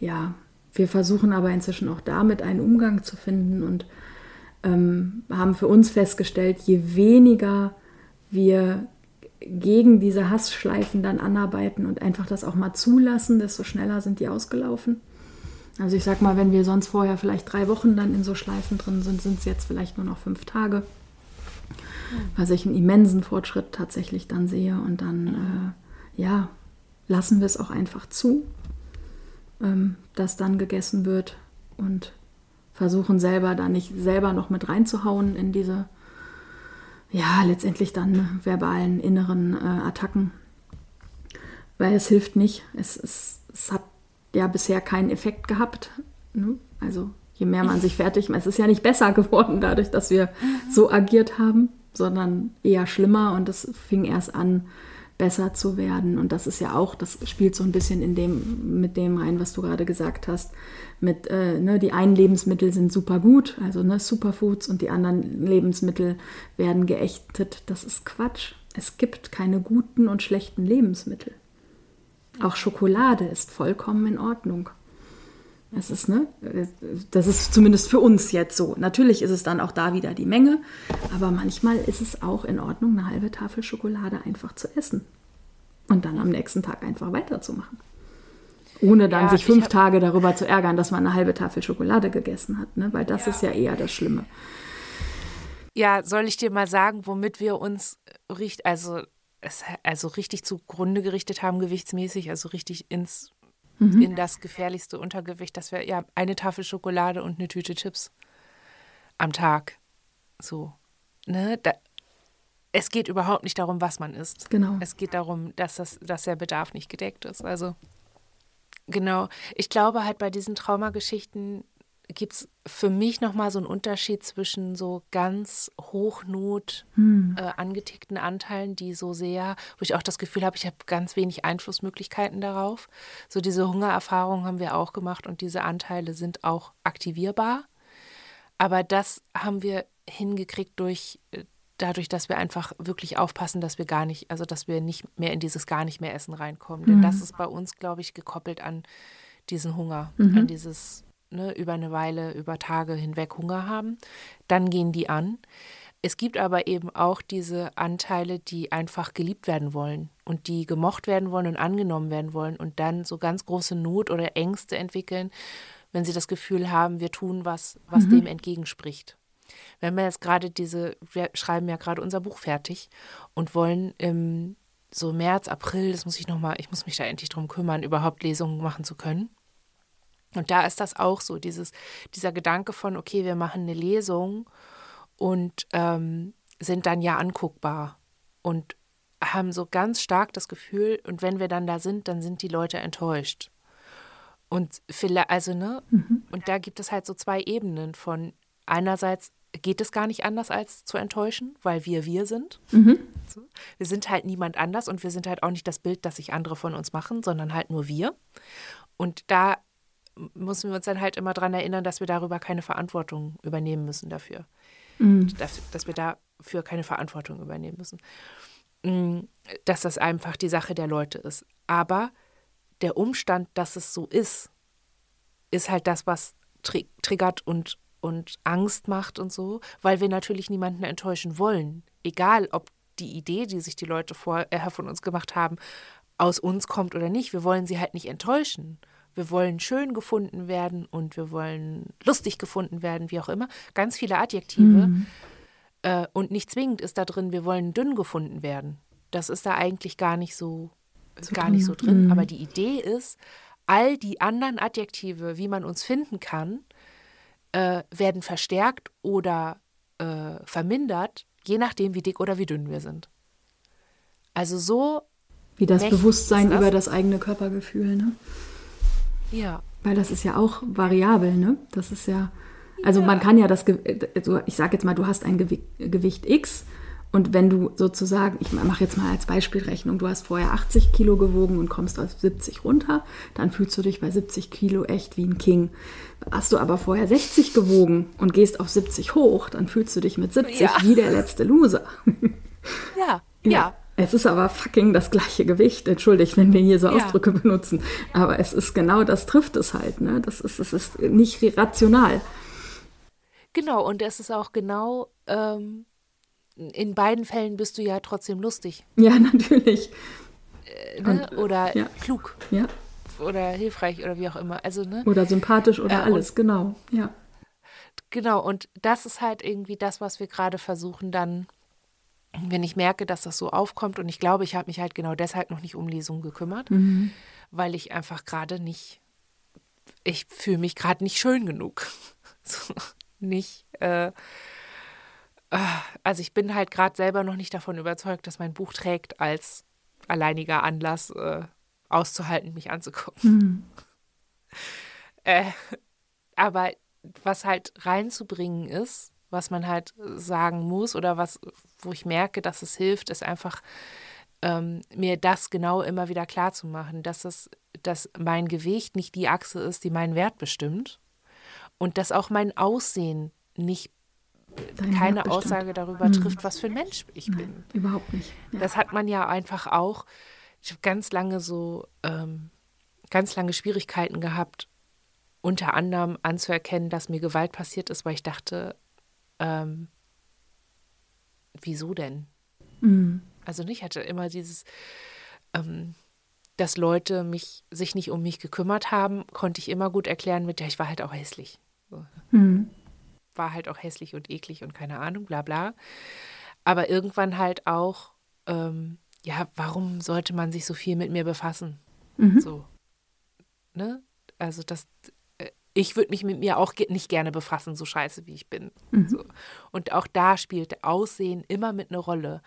ja, wir versuchen aber inzwischen auch damit einen Umgang zu finden und ähm, haben für uns festgestellt, je weniger wir gegen diese Hassschleifen dann anarbeiten und einfach das auch mal zulassen, desto schneller sind die ausgelaufen. Also ich sag mal, wenn wir sonst vorher vielleicht drei Wochen dann in so Schleifen drin sind, sind es jetzt vielleicht nur noch fünf Tage. Was ich einen immensen Fortschritt tatsächlich dann sehe. Und dann, äh, ja, lassen wir es auch einfach zu ähm, das dann gegessen wird und versuchen selber da nicht selber noch mit reinzuhauen in diese, ja, letztendlich dann verbalen inneren äh, Attacken. Weil es hilft nicht. Es, es, es hat ja bisher keinen Effekt gehabt. Ne? Also je mehr man sich fertig macht, es ist ja nicht besser geworden dadurch, dass wir so agiert haben, sondern eher schlimmer und es fing erst an, besser zu werden. Und das ist ja auch, das spielt so ein bisschen in dem, mit dem rein, was du gerade gesagt hast. Mit, äh, ne, die einen Lebensmittel sind super gut, also ne, Superfoods, und die anderen Lebensmittel werden geächtet. Das ist Quatsch. Es gibt keine guten und schlechten Lebensmittel. Auch Schokolade ist vollkommen in Ordnung. Das ist, ne, das ist zumindest für uns jetzt so. Natürlich ist es dann auch da wieder die Menge, aber manchmal ist es auch in Ordnung, eine halbe Tafel Schokolade einfach zu essen und dann am nächsten Tag einfach weiterzumachen. Ohne dann ja, sich fünf Tage darüber zu ärgern, dass man eine halbe Tafel Schokolade gegessen hat, ne? weil das ja. ist ja eher das Schlimme. Ja, soll ich dir mal sagen, womit wir uns richtig, also, also richtig zugrunde gerichtet haben, gewichtsmäßig, also richtig ins mhm. in das gefährlichste Untergewicht. Das wäre ja eine Tafel Schokolade und eine Tüte Chips am Tag. So. Ne? Da, es geht überhaupt nicht darum, was man isst. Genau. Es geht darum, dass, das, dass der Bedarf nicht gedeckt ist. Also, genau. Ich glaube halt bei diesen Traumageschichten gibt es für mich nochmal so einen Unterschied zwischen so ganz Hochnot hm. äh, angetickten Anteilen, die so sehr, wo ich auch das Gefühl habe, ich habe ganz wenig Einflussmöglichkeiten darauf. So diese Hungererfahrungen haben wir auch gemacht und diese Anteile sind auch aktivierbar. Aber das haben wir hingekriegt durch äh, dadurch, dass wir einfach wirklich aufpassen, dass wir gar nicht, also dass wir nicht mehr in dieses gar nicht mehr Essen reinkommen. Mhm. Denn das ist bei uns, glaube ich, gekoppelt an diesen Hunger, mhm. an dieses ne, über eine Weile, über Tage hinweg Hunger haben, dann gehen die an. Es gibt aber eben auch diese Anteile, die einfach geliebt werden wollen und die gemocht werden wollen und angenommen werden wollen und dann so ganz große Not oder Ängste entwickeln, wenn sie das Gefühl haben, wir tun was, was mhm. dem entgegenspricht. Wenn wir jetzt gerade diese, wir schreiben ja gerade unser Buch fertig und wollen im so März, April, das muss ich nochmal, ich muss mich da endlich drum kümmern, überhaupt Lesungen machen zu können. Und da ist das auch so, dieses, dieser Gedanke von, okay, wir machen eine Lesung und ähm, sind dann ja anguckbar und haben so ganz stark das Gefühl, und wenn wir dann da sind, dann sind die Leute enttäuscht. Und vielleicht, also, ne? Mhm. Und da gibt es halt so zwei Ebenen von einerseits geht es gar nicht anders als zu enttäuschen, weil wir wir sind. Mhm. Wir sind halt niemand anders und wir sind halt auch nicht das Bild, das sich andere von uns machen, sondern halt nur wir. Und da müssen wir uns dann halt immer daran erinnern, dass wir darüber keine Verantwortung übernehmen müssen dafür. Mhm. Dass, dass, wir da dafür keine Verantwortung übernehmen müssen. Mm, dass das einfach die Sache der Leute ist. Aber der Umstand, dass es so ist, ist halt das, was triggert und, und Angst macht und so, weil wir natürlich niemanden enttäuschen wollen. Egal, ob die Idee, die sich die Leute vorher äh, von uns gemacht haben, aus uns kommt oder nicht. Wir wollen sie halt nicht enttäuschen. Wir wollen schön gefunden werden und wir wollen lustig gefunden werden, wie auch immer. Ganz viele Adjektive. Mhm. Äh, und nicht zwingend ist da drin, wir wollen dünn gefunden werden. Das ist da eigentlich gar nicht so, so gar nicht so drin. Mhm. Aber die Idee ist, all die anderen Adjektive, wie man uns finden kann, äh, werden verstärkt oder äh, vermindert, je nachdem, wie dick oder wie dünn wir sind. Also so. Wie das Bewusstsein das. über das eigene Körpergefühl, ne? Ja. Weil das ist ja auch variabel, ne? Das ist ja. Also ja. man kann ja das, also ich sage jetzt mal, du hast ein Gewicht X und wenn du sozusagen, ich mache jetzt mal als Beispielrechnung, du hast vorher 80 Kilo gewogen und kommst auf 70 runter, dann fühlst du dich bei 70 Kilo echt wie ein King. Hast du aber vorher 60 gewogen und gehst auf 70 hoch, dann fühlst du dich mit 70 ja. wie der letzte Loser. Ja, ja. ja. Es ist aber fucking das gleiche Gewicht. Entschuldigt, wenn wir hier so Ausdrücke ja. benutzen. Aber es ist genau das trifft es halt. Ne? Das ist, es ist nicht rational. Genau, und es ist auch genau ähm, in beiden Fällen bist du ja trotzdem lustig. Ja, natürlich. Äh, ne? Oder ja. klug. Ja. Oder hilfreich oder wie auch immer. Also, ne? Oder sympathisch oder äh, alles, genau. Ja. Genau, und das ist halt irgendwie das, was wir gerade versuchen dann, wenn ich merke, dass das so aufkommt. Und ich glaube, ich habe mich halt genau deshalb noch nicht um Lesungen gekümmert, mhm. weil ich einfach gerade nicht, ich fühle mich gerade nicht schön genug. so, nicht. Äh, also ich bin halt gerade selber noch nicht davon überzeugt, dass mein Buch trägt als alleiniger Anlass äh, auszuhalten, mich anzugucken. Mhm. Äh, aber was halt reinzubringen ist, was man halt sagen muss oder was, wo ich merke, dass es hilft, ist einfach ähm, mir das genau immer wieder klar zu machen, dass es, dass mein Gewicht nicht die Achse ist, die meinen Wert bestimmt und dass auch mein Aussehen nicht Dein keine Aussage darüber hm. trifft, was für ein Mensch ich Nein, bin. Überhaupt nicht. Ja. Das hat man ja einfach auch. Ich habe ganz lange so, ähm, ganz lange Schwierigkeiten gehabt, unter anderem anzuerkennen, dass mir Gewalt passiert ist, weil ich dachte, ähm, wieso denn? Mhm. Also nicht, hatte immer dieses, ähm, dass Leute mich, sich nicht um mich gekümmert haben, konnte ich immer gut erklären mit, ja, ich war halt auch hässlich. So. Mhm war halt auch hässlich und eklig und keine Ahnung, bla bla. Aber irgendwann halt auch, ähm, ja, warum sollte man sich so viel mit mir befassen? Mhm. So. Ne? Also das, ich würde mich mit mir auch nicht gerne befassen, so scheiße wie ich bin. Mhm. So. Und auch da spielte Aussehen immer mit einer Rolle.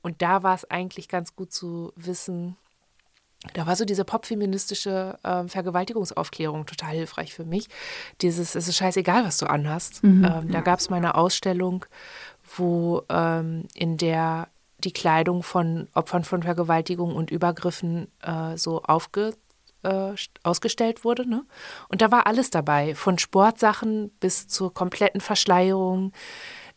Und da war es eigentlich ganz gut zu wissen, da war so diese popfeministische äh, Vergewaltigungsaufklärung total hilfreich für mich. Dieses, es ist scheißegal, was du anhast. Mhm, ähm, ja. Da gab es mal eine Ausstellung, wo ähm, in der die Kleidung von Opfern von Vergewaltigung und Übergriffen äh, so aufge, äh, ausgestellt wurde. Ne? Und da war alles dabei, von Sportsachen bis zur kompletten Verschleierung,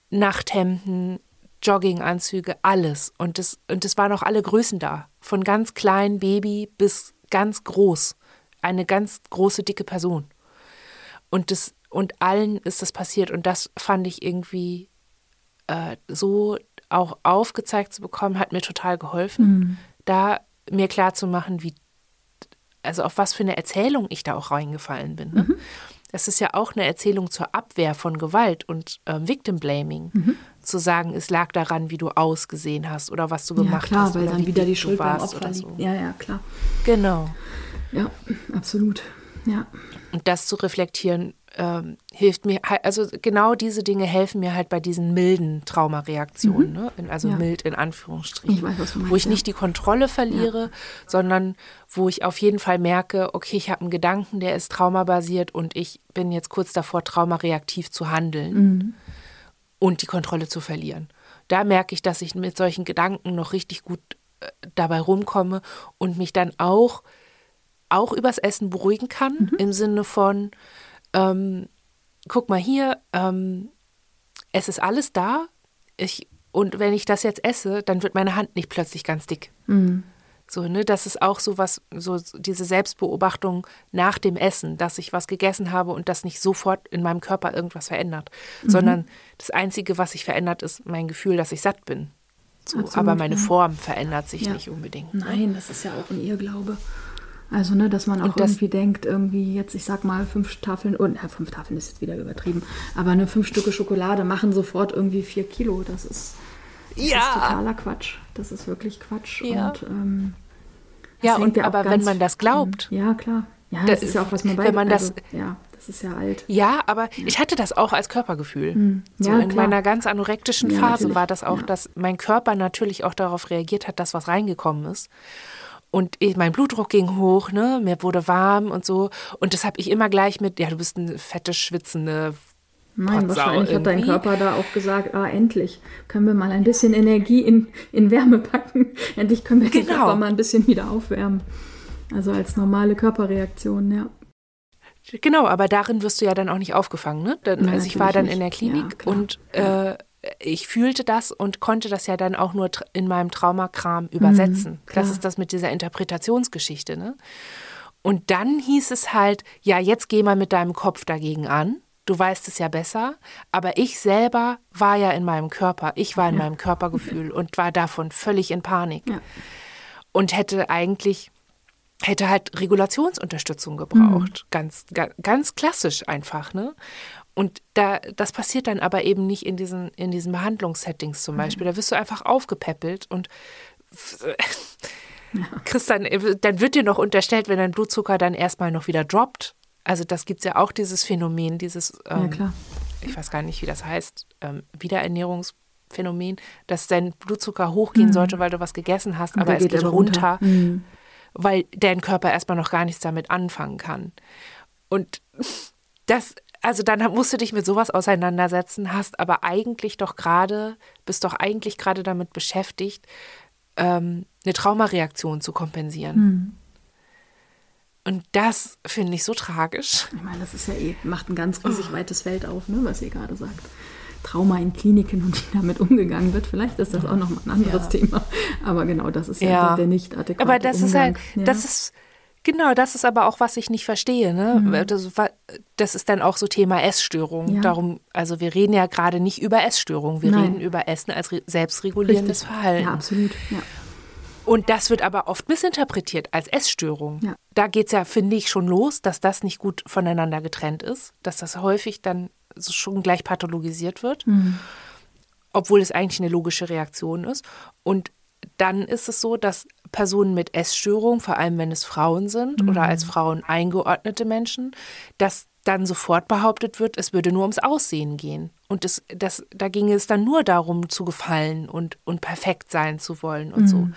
Nachthemden, Jogginganzüge, alles. Und es und das waren auch alle Größen da. Von ganz klein Baby bis ganz groß. Eine ganz große, dicke Person. Und, das, und allen ist das passiert. Und das fand ich irgendwie äh, so auch aufgezeigt zu bekommen, hat mir total geholfen, mhm. da mir klar zu machen, wie, also auf was für eine Erzählung ich da auch reingefallen bin. Ne? Mhm. Das ist ja auch eine Erzählung zur Abwehr von Gewalt und äh, Victim Blaming. Mhm. Zu sagen, es lag daran, wie du ausgesehen hast oder was du gemacht ja, klar, hast. weil dann wieder die Schuld beim Opfer. So. Ja, ja, klar. Genau. Ja, absolut. Ja. Und das zu reflektieren, ähm, hilft mir, also genau diese Dinge helfen mir halt bei diesen milden Traumareaktionen, mhm. ne? also ja. mild in Anführungsstrichen, ich weiß, meinst, wo ich nicht die Kontrolle verliere, ja. sondern wo ich auf jeden Fall merke, okay, ich habe einen Gedanken, der ist traumabasiert und ich bin jetzt kurz davor, traumareaktiv zu handeln mhm. und die Kontrolle zu verlieren. Da merke ich, dass ich mit solchen Gedanken noch richtig gut äh, dabei rumkomme und mich dann auch auch übers Essen beruhigen kann, mhm. im Sinne von, ähm, guck mal hier, ähm, es ist alles da. Ich, und wenn ich das jetzt esse, dann wird meine Hand nicht plötzlich ganz dick. Mhm. So, ne, das ist auch so was, so diese Selbstbeobachtung nach dem Essen, dass ich was gegessen habe und das nicht sofort in meinem Körper irgendwas verändert, mhm. sondern das Einzige, was sich verändert, ist mein Gefühl, dass ich satt bin. So, Absolut, aber meine ja. Form verändert sich ja. nicht unbedingt. Ne? Nein, das ist ja auch ein Irrglaube. Also, ne, dass man auch das, irgendwie denkt, irgendwie jetzt, ich sag mal, fünf Tafeln, und oh, fünf Tafeln ist jetzt wieder übertrieben, aber eine fünf Stücke Schokolade machen sofort irgendwie vier Kilo. Das ist, das ja. ist totaler Quatsch. Das ist wirklich Quatsch. Ja. Und, ähm, ja, und aber wenn man das glaubt. Ja, klar. Ja, das, das ist ja auch was man bei. Wenn man das, also, ja, das ist ja alt. Ja, aber ich hatte das auch als Körpergefühl. Mhm. So ja, in klar. meiner ganz anorektischen Phase natürlich. war das auch, dass mein Körper natürlich auch darauf reagiert hat, dass was reingekommen ist. Und ich, mein Blutdruck ging hoch, ne? Mir wurde warm und so. Und das habe ich immer gleich mit, ja, du bist eine fette, schwitzende Nein, wahrscheinlich irgendwie. hat dein Körper da auch gesagt, ah, endlich können wir mal ein bisschen Energie in, in Wärme packen. Endlich können wir genau. den Körper mal ein bisschen wieder aufwärmen. Also als normale Körperreaktion, ja. Genau, aber darin wirst du ja dann auch nicht aufgefangen, ne? Dann, also ich war dann in der Klinik ja, und äh, ich fühlte das und konnte das ja dann auch nur in meinem Traumakram übersetzen. Mhm, das ist das mit dieser Interpretationsgeschichte, ne? Und dann hieß es halt, ja, jetzt geh mal mit deinem Kopf dagegen an du weißt es ja besser, aber ich selber war ja in meinem Körper, ich war in ja. meinem Körpergefühl und war davon völlig in Panik. Ja. Und hätte eigentlich, hätte halt Regulationsunterstützung gebraucht. Mhm. Ganz, ganz, ganz klassisch einfach, ne? Und da, das passiert dann aber eben nicht in diesen, in diesen Behandlungssettings zum Beispiel. Mhm. Da wirst du einfach aufgepäppelt und ja. kriegst dann, dann wird dir noch unterstellt, wenn dein Blutzucker dann erstmal noch wieder droppt, also das gibt es ja auch, dieses Phänomen, dieses, ähm, ja, ich weiß gar nicht, wie das heißt, ähm, Wiederernährungsphänomen, dass dein Blutzucker hochgehen mhm. sollte, weil du was gegessen hast, aber es geht runter, runter mhm. weil dein Körper erstmal noch gar nichts damit anfangen kann. Und das, also dann musst du dich mit sowas auseinandersetzen, hast aber eigentlich doch gerade, bist doch eigentlich gerade damit beschäftigt, ähm, eine Traumareaktion zu kompensieren. Mhm. Und das finde ich so tragisch. Ich meine, das ist ja eh, macht ein ganz riesig weites Feld auf, ne, was ihr gerade sagt. Trauma in Kliniken und wie damit umgegangen wird. Vielleicht ist das auch noch mal ein anderes ja. Thema. Aber genau, das ist ja, ja der, der nicht adäquate Aber das Umgang. ist halt, ja. das ist, genau, das ist aber auch, was ich nicht verstehe. Ne? Mhm. Das, das, ist dann auch so Thema Essstörung. Darum, also wir reden ja gerade nicht über Essstörung, wir Nein. reden über Essen als selbstregulierendes Richtig. Verhalten. Ja, absolut. Ja. Und das wird aber oft missinterpretiert als Essstörung. Ja. Da geht es ja, finde ich, schon los, dass das nicht gut voneinander getrennt ist, dass das häufig dann schon gleich pathologisiert wird, mhm. obwohl es eigentlich eine logische Reaktion ist. Und dann ist es so, dass Personen mit Essstörung, vor allem wenn es Frauen sind mhm. oder als Frauen eingeordnete Menschen, dass dann sofort behauptet wird, es würde nur ums Aussehen gehen. Und das, das, da ginge es dann nur darum, zu gefallen und, und perfekt sein zu wollen und mhm. so.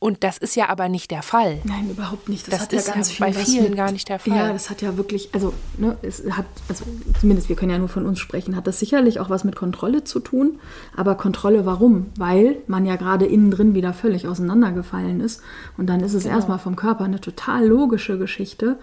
Und das ist ja aber nicht der Fall. Nein, überhaupt nicht. Das, das ist ja ganz viel bei vielen mit, gar nicht der Fall. Ja, das hat ja wirklich, also, ne, es hat, also zumindest wir können ja nur von uns sprechen, hat das sicherlich auch was mit Kontrolle zu tun. Aber Kontrolle warum? Weil man ja gerade innen drin wieder völlig auseinandergefallen ist. Und dann ist es genau. erstmal vom Körper eine total logische Geschichte,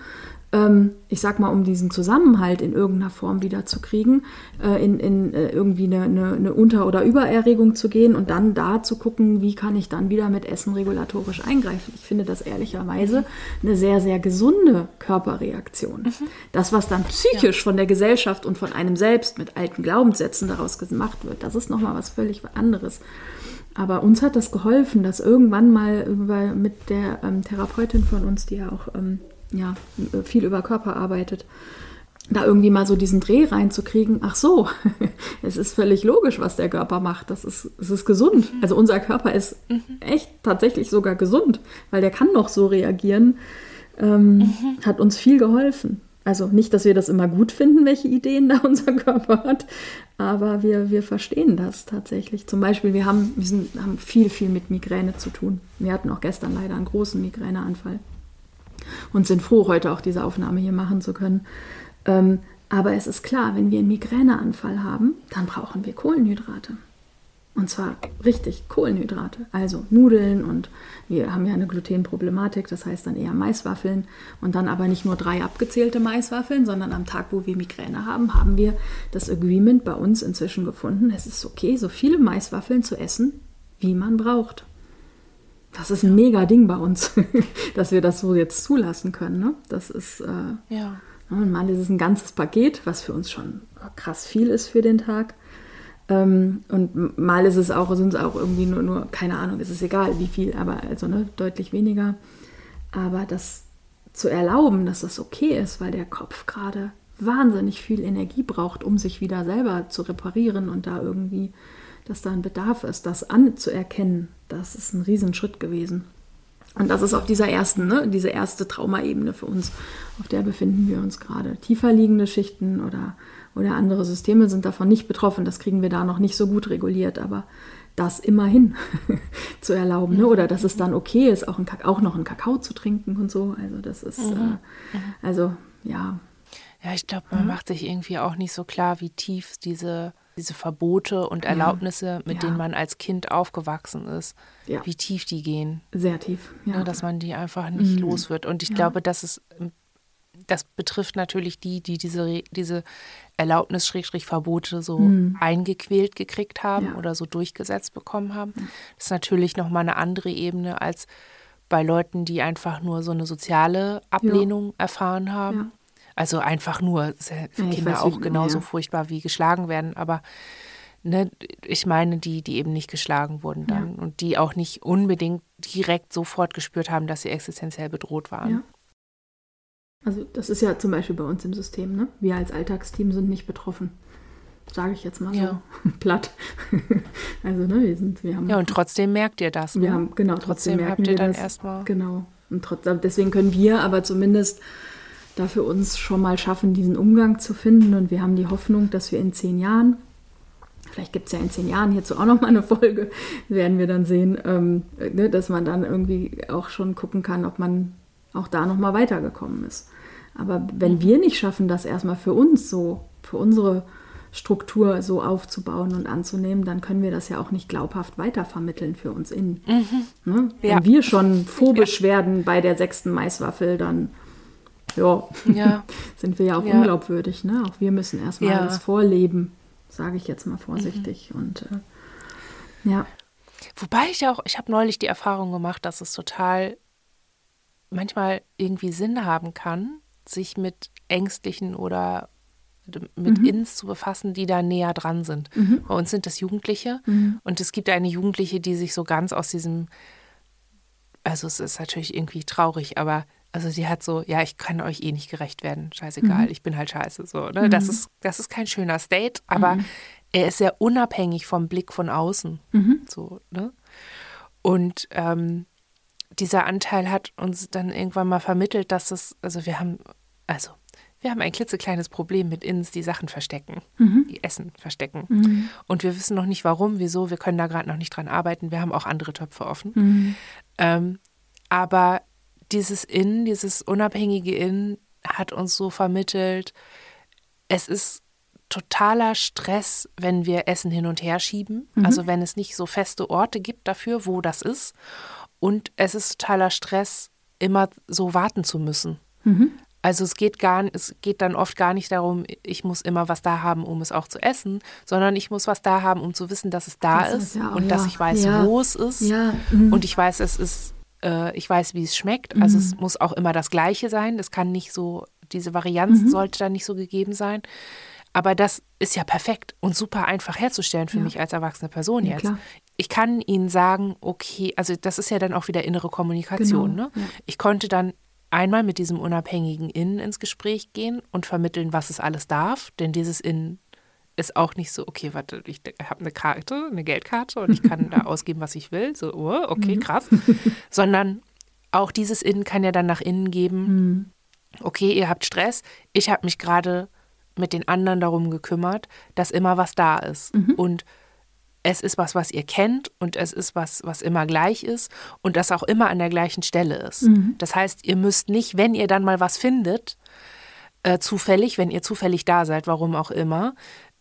ich sag mal, um diesen Zusammenhalt in irgendeiner Form wieder zu kriegen, äh, in, in äh, irgendwie eine, eine, eine, Unter- oder Übererregung zu gehen und dann da zu gucken, wie kann ich dann wieder mit Essen regulatorisch eingreifen. Ich finde das ehrlicherweise eine sehr, sehr gesunde Körperreaktion. Mhm. Das, was dann psychisch ja. von der Gesellschaft und von einem selbst mit alten Glaubenssätzen daraus gemacht wird, das ist nochmal was völlig anderes. Aber uns hat das geholfen, dass irgendwann mal mit der ähm, Therapeutin von uns, die ja auch ähm, ja, viel über Körper arbeitet, da irgendwie mal so diesen Dreh reinzukriegen, ach so, es ist völlig logisch, was der Körper macht. Das ist, es ist gesund. Mhm. Also unser Körper ist mhm. echt tatsächlich sogar gesund, weil der kann noch so reagieren. Ähm, mhm. Hat uns viel geholfen. Also nicht, dass wir das immer gut finden, welche Ideen da unser Körper hat, aber wir, wir verstehen das tatsächlich. Zum Beispiel, wir haben, wir sind, haben viel, viel mit Migräne zu tun. Wir hatten auch gestern leider einen großen Migräneanfall und sind froh, heute auch diese Aufnahme hier machen zu können. Ähm, aber es ist klar, wenn wir einen Migräneanfall haben, dann brauchen wir Kohlenhydrate. Und zwar richtig Kohlenhydrate, also Nudeln und wir haben ja eine Glutenproblematik, das heißt dann eher Maiswaffeln und dann aber nicht nur drei abgezählte Maiswaffeln, sondern am Tag, wo wir Migräne haben, haben wir das Agreement bei uns inzwischen gefunden, es ist okay, so viele Maiswaffeln zu essen, wie man braucht. Das ist ein mega Ding bei uns, dass wir das so jetzt zulassen können. Ne? Das ist, äh, ja. Ne, mal ist es ein ganzes Paket, was für uns schon krass viel ist für den Tag. Ähm, und mal ist es auch, sind es auch irgendwie nur, nur, keine Ahnung, ist es egal, wie viel, aber also ne, deutlich weniger. Aber das zu erlauben, dass das okay ist, weil der Kopf gerade wahnsinnig viel Energie braucht, um sich wieder selber zu reparieren und da irgendwie, dass da ein Bedarf ist, das anzuerkennen, das ist ein Riesenschritt gewesen. Und das ist auf dieser ersten, ne, diese erste Traumaebene für uns, auf der befinden wir uns gerade. Tiefer liegende Schichten oder oder andere Systeme sind davon nicht betroffen. Das kriegen wir da noch nicht so gut reguliert, aber das immerhin zu erlauben. Ne? Oder dass es dann okay ist, auch, ein, auch noch einen Kakao zu trinken und so. Also das ist, mhm. äh, also ja. Ja, ich glaube, man mhm. macht sich irgendwie auch nicht so klar, wie tief diese, diese Verbote und Erlaubnisse, ja. mit ja. denen man als Kind aufgewachsen ist, ja. wie tief die gehen. Sehr tief, ja. Ne, dass man die einfach nicht mhm. los wird. Und ich glaube, dass es das betrifft natürlich die, die diese, diese Erlaubnis-Verbote so mhm. eingequält gekriegt haben ja. oder so durchgesetzt bekommen haben. Das ist natürlich nochmal eine andere Ebene als bei Leuten, die einfach nur so eine soziale Ablehnung ja. erfahren haben. Ja. Also einfach nur, für Kinder auch genauso furchtbar wie geschlagen werden, aber ne, ich meine die, die eben nicht geschlagen wurden dann und die auch nicht unbedingt direkt sofort gespürt haben, dass sie existenziell bedroht waren. Also das ist ja zum Beispiel bei uns im System. Ne? Wir als Alltagsteam sind nicht betroffen. Sage ich jetzt mal ja. so platt. also ne, wir sind, wir haben. Ja und trotzdem merkt ihr das. Wir ne? haben genau trotzdem, trotzdem merken habt ihr dann erstmal. Genau. Und trotzdem, deswegen können wir aber zumindest da für uns schon mal schaffen, diesen Umgang zu finden. Und wir haben die Hoffnung, dass wir in zehn Jahren vielleicht gibt es ja in zehn Jahren hierzu auch noch mal eine Folge, werden wir dann sehen, ähm, ne, dass man dann irgendwie auch schon gucken kann, ob man auch da noch mal weitergekommen ist. Aber wenn wir nicht schaffen, das erstmal für uns so, für unsere Struktur so aufzubauen und anzunehmen, dann können wir das ja auch nicht glaubhaft weitervermitteln für uns innen. Mhm. Ne? Wenn ja. wir schon phobisch ja. werden bei der sechsten Maiswaffel, dann ja, ja. sind wir ja auch unglaubwürdig. Ne? Auch wir müssen erstmal das vorleben, sage ich jetzt mal vorsichtig. Mhm. Und äh, ja. Wobei ich auch, ich habe neulich die Erfahrung gemacht, dass es total manchmal irgendwie Sinn haben kann, sich mit ängstlichen oder mit mhm. Ins zu befassen, die da näher dran sind. Mhm. Bei uns sind das Jugendliche mhm. und es gibt eine Jugendliche, die sich so ganz aus diesem, also es ist natürlich irgendwie traurig, aber also sie hat so, ja, ich kann euch eh nicht gerecht werden, scheißegal, mhm. ich bin halt scheiße, so, ne? Das mhm. ist, das ist kein schöner State, aber mhm. er ist sehr unabhängig vom Blick von außen, so, ne? Und ähm, dieser Anteil hat uns dann irgendwann mal vermittelt, dass es, also wir haben, also wir haben ein klitzekleines Problem mit Inns, die Sachen verstecken, mhm. die Essen verstecken. Mhm. Und wir wissen noch nicht warum, wieso, wir können da gerade noch nicht dran arbeiten. Wir haben auch andere Töpfe offen. Mhm. Ähm, aber dieses Inn, dieses unabhängige Inn hat uns so vermittelt, es ist totaler Stress, wenn wir Essen hin und her schieben. Mhm. Also wenn es nicht so feste Orte gibt dafür, wo das ist. Und es ist totaler Stress, immer so warten zu müssen. Mhm. Also es geht gar, es geht dann oft gar nicht darum, ich muss immer was da haben, um es auch zu essen, sondern ich muss was da haben, um zu wissen, dass es da das ist, ist ja, und ja. dass ich weiß, ja. wo es ist. Mhm. Und ich weiß, es ist, äh, ich weiß, wie es schmeckt. Also es mhm. muss auch immer das Gleiche sein. Das kann nicht so, diese Varianz mhm. sollte dann nicht so gegeben sein. Aber das ist ja perfekt und super einfach herzustellen für mich als erwachsene Person jetzt. Klar ich kann ihnen sagen, okay, also das ist ja dann auch wieder innere Kommunikation. Genau, ne? Ja. Ich konnte dann einmal mit diesem unabhängigen Innen ins Gespräch gehen und vermitteln, was es alles darf, denn dieses Innen ist auch nicht so, okay, warte, ich habe eine Karte, eine Geldkarte und ich kann da ausgeben, was ich will. So, oh, okay, mhm. krass. Sondern auch dieses Innen kann ja dann nach innen geben, mhm. okay, ihr habt Stress, ich habe mich gerade mit den anderen darum gekümmert, dass immer was da ist. Mhm. Und es ist was, was ihr kennt und es ist was, was immer gleich ist und das auch immer an der gleichen Stelle ist. Mhm. Das heißt, ihr müsst nicht, wenn ihr dann mal was findet, äh, zufällig, wenn ihr zufällig da seid, warum auch immer,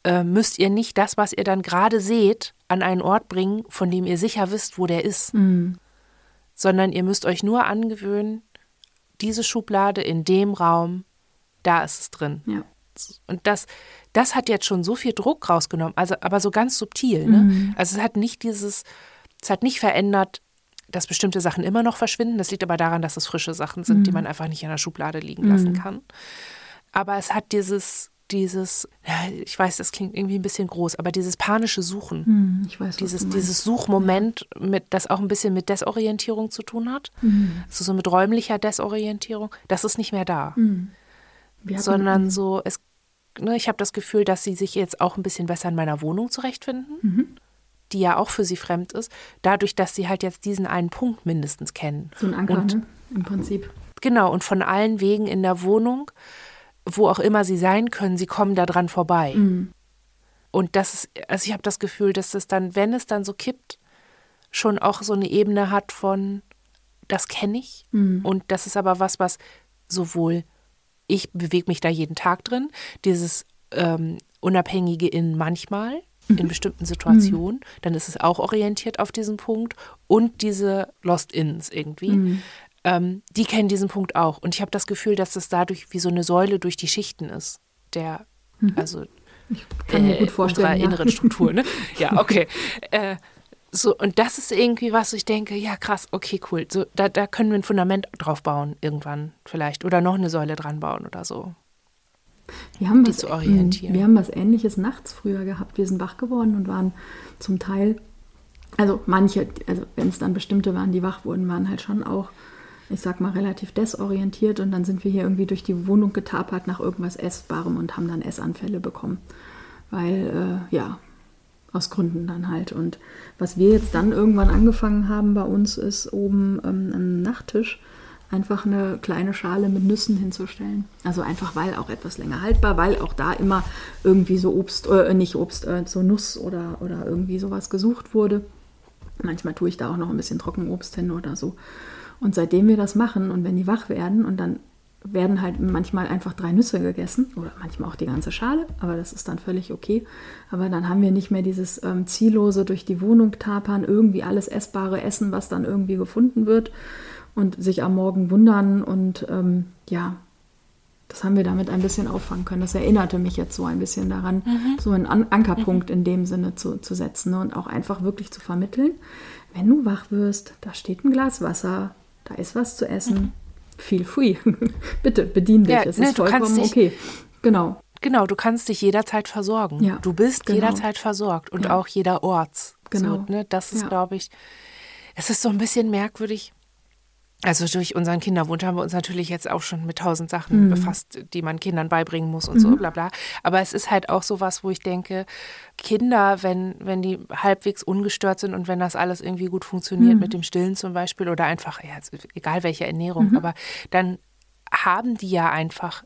äh, müsst ihr nicht das, was ihr dann gerade seht, an einen Ort bringen, von dem ihr sicher wisst, wo der ist. Mhm. Sondern ihr müsst euch nur angewöhnen, diese Schublade in dem Raum, da ist es drin. Ja. Und das, das hat jetzt schon so viel Druck rausgenommen, also aber so ganz subtil. Ne? Mhm. Also es hat nicht dieses, es hat nicht verändert, dass bestimmte Sachen immer noch verschwinden. Das liegt aber daran, dass es frische Sachen sind, Mhm. die man einfach nicht in der Schublade liegen lassen kann. Aber es hat dieses, dieses, ja, ich weiß, das klingt irgendwie ein bisschen groß, aber dieses panische Suchen, Mhm. Ich weiß, dieses, dieses Suchmoment, mit, das auch ein bisschen mit Desorientierung zu tun hat, Mhm. also so mit räumlicher Desorientierung, das ist nicht mehr da hatten- sondern so, es, ne, ich habe das Gefühl, dass sie sich jetzt auch ein bisschen besser in meiner Wohnung zurechtfinden, Mhm. die ja auch für sie fremd ist, dadurch, dass sie halt jetzt diesen einen Punkt mindestens kennen. so ein Anker, und, ne? Im Prinzip. Genau, und von allen Wegen in der Wohnung, wo auch immer sie sein können, sie kommen da dran vorbei. Mhm. Und das ist, also ich habe das Gefühl, dass es dann, wenn es dann so kippt, schon auch so eine Ebene hat von, das kenne ich. Mhm. Und das ist aber was, was sowohl ich bewege mich da jeden Tag drin, dieses ähm, Unabhängige in manchmal, in bestimmten Situationen, dann ist es auch orientiert auf diesen Punkt und diese Lost Ins irgendwie. Ähm, die kennen diesen Punkt auch. Und ich habe das Gefühl, dass das dadurch wie so eine Säule durch die Schichten ist. Der, also Kann mir äh, gut vorstellen. unserer ja. inneren Struktur. Ne? Ja, okay. äh, so, und das ist irgendwie was, wo ich denke, ja krass, okay, cool. So, da, da können wir ein Fundament drauf bauen irgendwann vielleicht. Oder noch eine Säule dran bauen oder so. Wir haben die was, orientieren. Wir haben was Ähnliches nachts früher gehabt. Wir sind wach geworden und waren zum Teil, also manche, also wenn es dann bestimmte waren, die wach wurden, waren halt schon auch, ich sag mal, relativ desorientiert und dann sind wir hier irgendwie durch die Wohnung getapert nach irgendwas Essbarem und haben dann Essanfälle bekommen. Weil, äh, ja, aus Gründen dann halt. Und was wir jetzt dann irgendwann angefangen haben bei uns, ist oben ähm, am Nachttisch einfach eine kleine Schale mit Nüssen hinzustellen. Also einfach, weil auch etwas länger haltbar, weil auch da immer irgendwie so Obst, äh, nicht Obst, äh, so Nuss oder, oder irgendwie sowas gesucht wurde. Manchmal tue ich da auch noch ein bisschen Trockenobst hin oder so. Und seitdem wir das machen und wenn die wach werden und dann werden halt manchmal einfach drei Nüsse gegessen oder manchmal auch die ganze Schale, aber das ist dann völlig okay. Aber dann haben wir nicht mehr dieses ähm, ziellose durch die Wohnung tapern, irgendwie alles Essbare essen, was dann irgendwie gefunden wird und sich am Morgen wundern und ähm, ja, das haben wir damit ein bisschen auffangen können. Das erinnerte mich jetzt so ein bisschen daran, so einen An Ankerpunkt in dem Sinne zu, zu setzen ne? und auch einfach wirklich zu vermitteln. Wenn du wach wirst, da steht ein Glas Wasser, da ist was zu essen. Feel free. Bitte bedien dich. Ja, es ne, ist vollkommen dich- okay. Genau. Genau, du kannst dich jederzeit versorgen. Ja, du bist genau. jederzeit versorgt und Ja. auch jederorts. Genau. So, ne, das ist, Ja. glaube ich, es ist so ein bisschen merkwürdig. Also durch unseren Kinderwunsch haben wir uns natürlich jetzt auch schon mit tausend Mhm. Sachen befasst, die man Kindern beibringen muss und so, bla bla. Aber es ist halt auch sowas, wo ich denke, Kinder, wenn, wenn die halbwegs ungestört sind und wenn das alles irgendwie gut Mhm. funktioniert mit dem Stillen zum Beispiel oder einfach, ja, egal welche Ernährung, Mhm. aber dann haben die ja einfach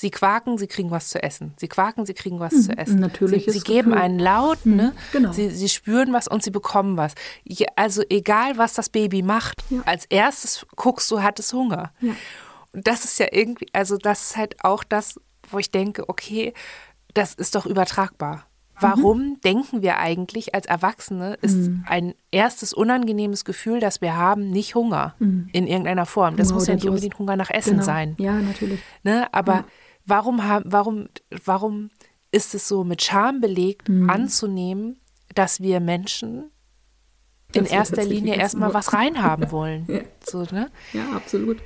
Sie quaken, sie kriegen was zu essen. Sie quaken, sie kriegen was zu essen. ein natürliches sie, sie geben Gefühl. einen Laut, ne? genau. Sie, sie spüren was und sie bekommen was. Also egal, was das Baby macht, Ja. als erstes guckst du, hat es Hunger. Ja. Und das ist ja irgendwie, also das ist halt auch das, wo ich denke, okay, das ist doch übertragbar. Warum denken wir eigentlich als Erwachsene, ist ein erstes unangenehmes Gefühl, das wir haben, nicht Hunger in irgendeiner Form. Das Hunger muss ja nicht unbedingt Hunger nach Essen genau. sein. Ja, natürlich. Ne? Aber warum, haben, warum, warum ist es so mit Scham belegt, Mhm. anzunehmen, dass wir Menschen in wir erster Linie erstmal was reinhaben wollen? Ja. so, ne? Ja, absolut.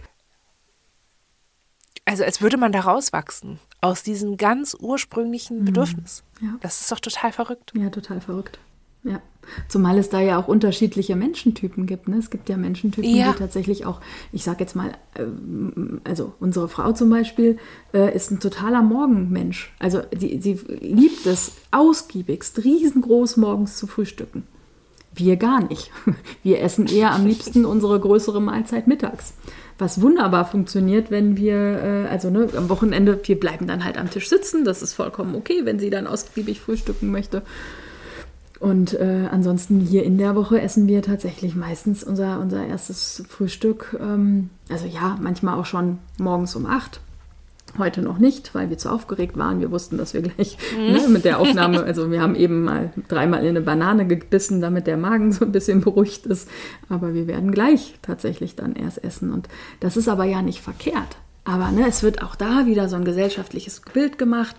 Also als würde man da rauswachsen aus diesem ganz ursprünglichen Bedürfnis. Mhm. Ja. Das ist doch total verrückt. Ja, total verrückt. Ja. Zumal es da ja auch unterschiedliche Menschentypen gibt. Ne? Es gibt ja Menschentypen, Ja. die tatsächlich auch, ich sage jetzt mal, ähm, also unsere Frau zum Beispiel äh, ist ein totaler Morgenmensch. Also die, sie liebt es ausgiebigst, riesengroß morgens zu frühstücken. Wir gar nicht. Wir essen eher am liebsten unsere größere Mahlzeit mittags. Was wunderbar funktioniert, wenn wir, äh, also ne, am Wochenende, wir bleiben dann halt am Tisch sitzen. Das ist vollkommen okay, wenn sie dann ausgiebig frühstücken möchte. Und äh, ansonsten hier in der Woche essen wir tatsächlich meistens unser, unser erstes Frühstück. Ähm, also ja, manchmal auch schon morgens um acht. Heute noch nicht, weil wir zu aufgeregt waren. Wir wussten, dass wir gleich mhm. ne, mit der Aufnahme, also wir haben eben mal dreimal in eine Banane gebissen, damit der Magen so ein bisschen beruhigt ist. Aber wir werden gleich tatsächlich dann erst essen. Und das ist aber ja nicht verkehrt. Aber ne, es wird auch da wieder so ein gesellschaftliches Bild gemacht.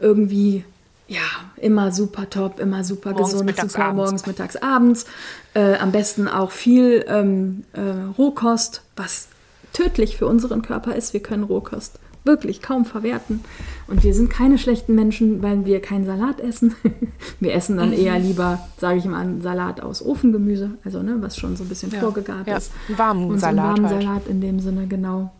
Irgendwie, ja, immer super top, immer super morgens, gesund, mittags, super abends. morgens, mittags, abends. Äh, am besten auch viel ähm, äh, Rohkost, was tödlich für unseren Körper ist. Wir können Rohkost wirklich kaum verwerten. Und wir sind keine schlechten Menschen, weil wir keinen Salat essen. wir essen dann eher mhm. lieber, sage ich mal, einen Salat aus Ofengemüse, also ne, was schon so ein bisschen ja. vorgegart ja. ist. Einen warmen Und Salat. einen warmen halt. Salat in dem Sinne, genau.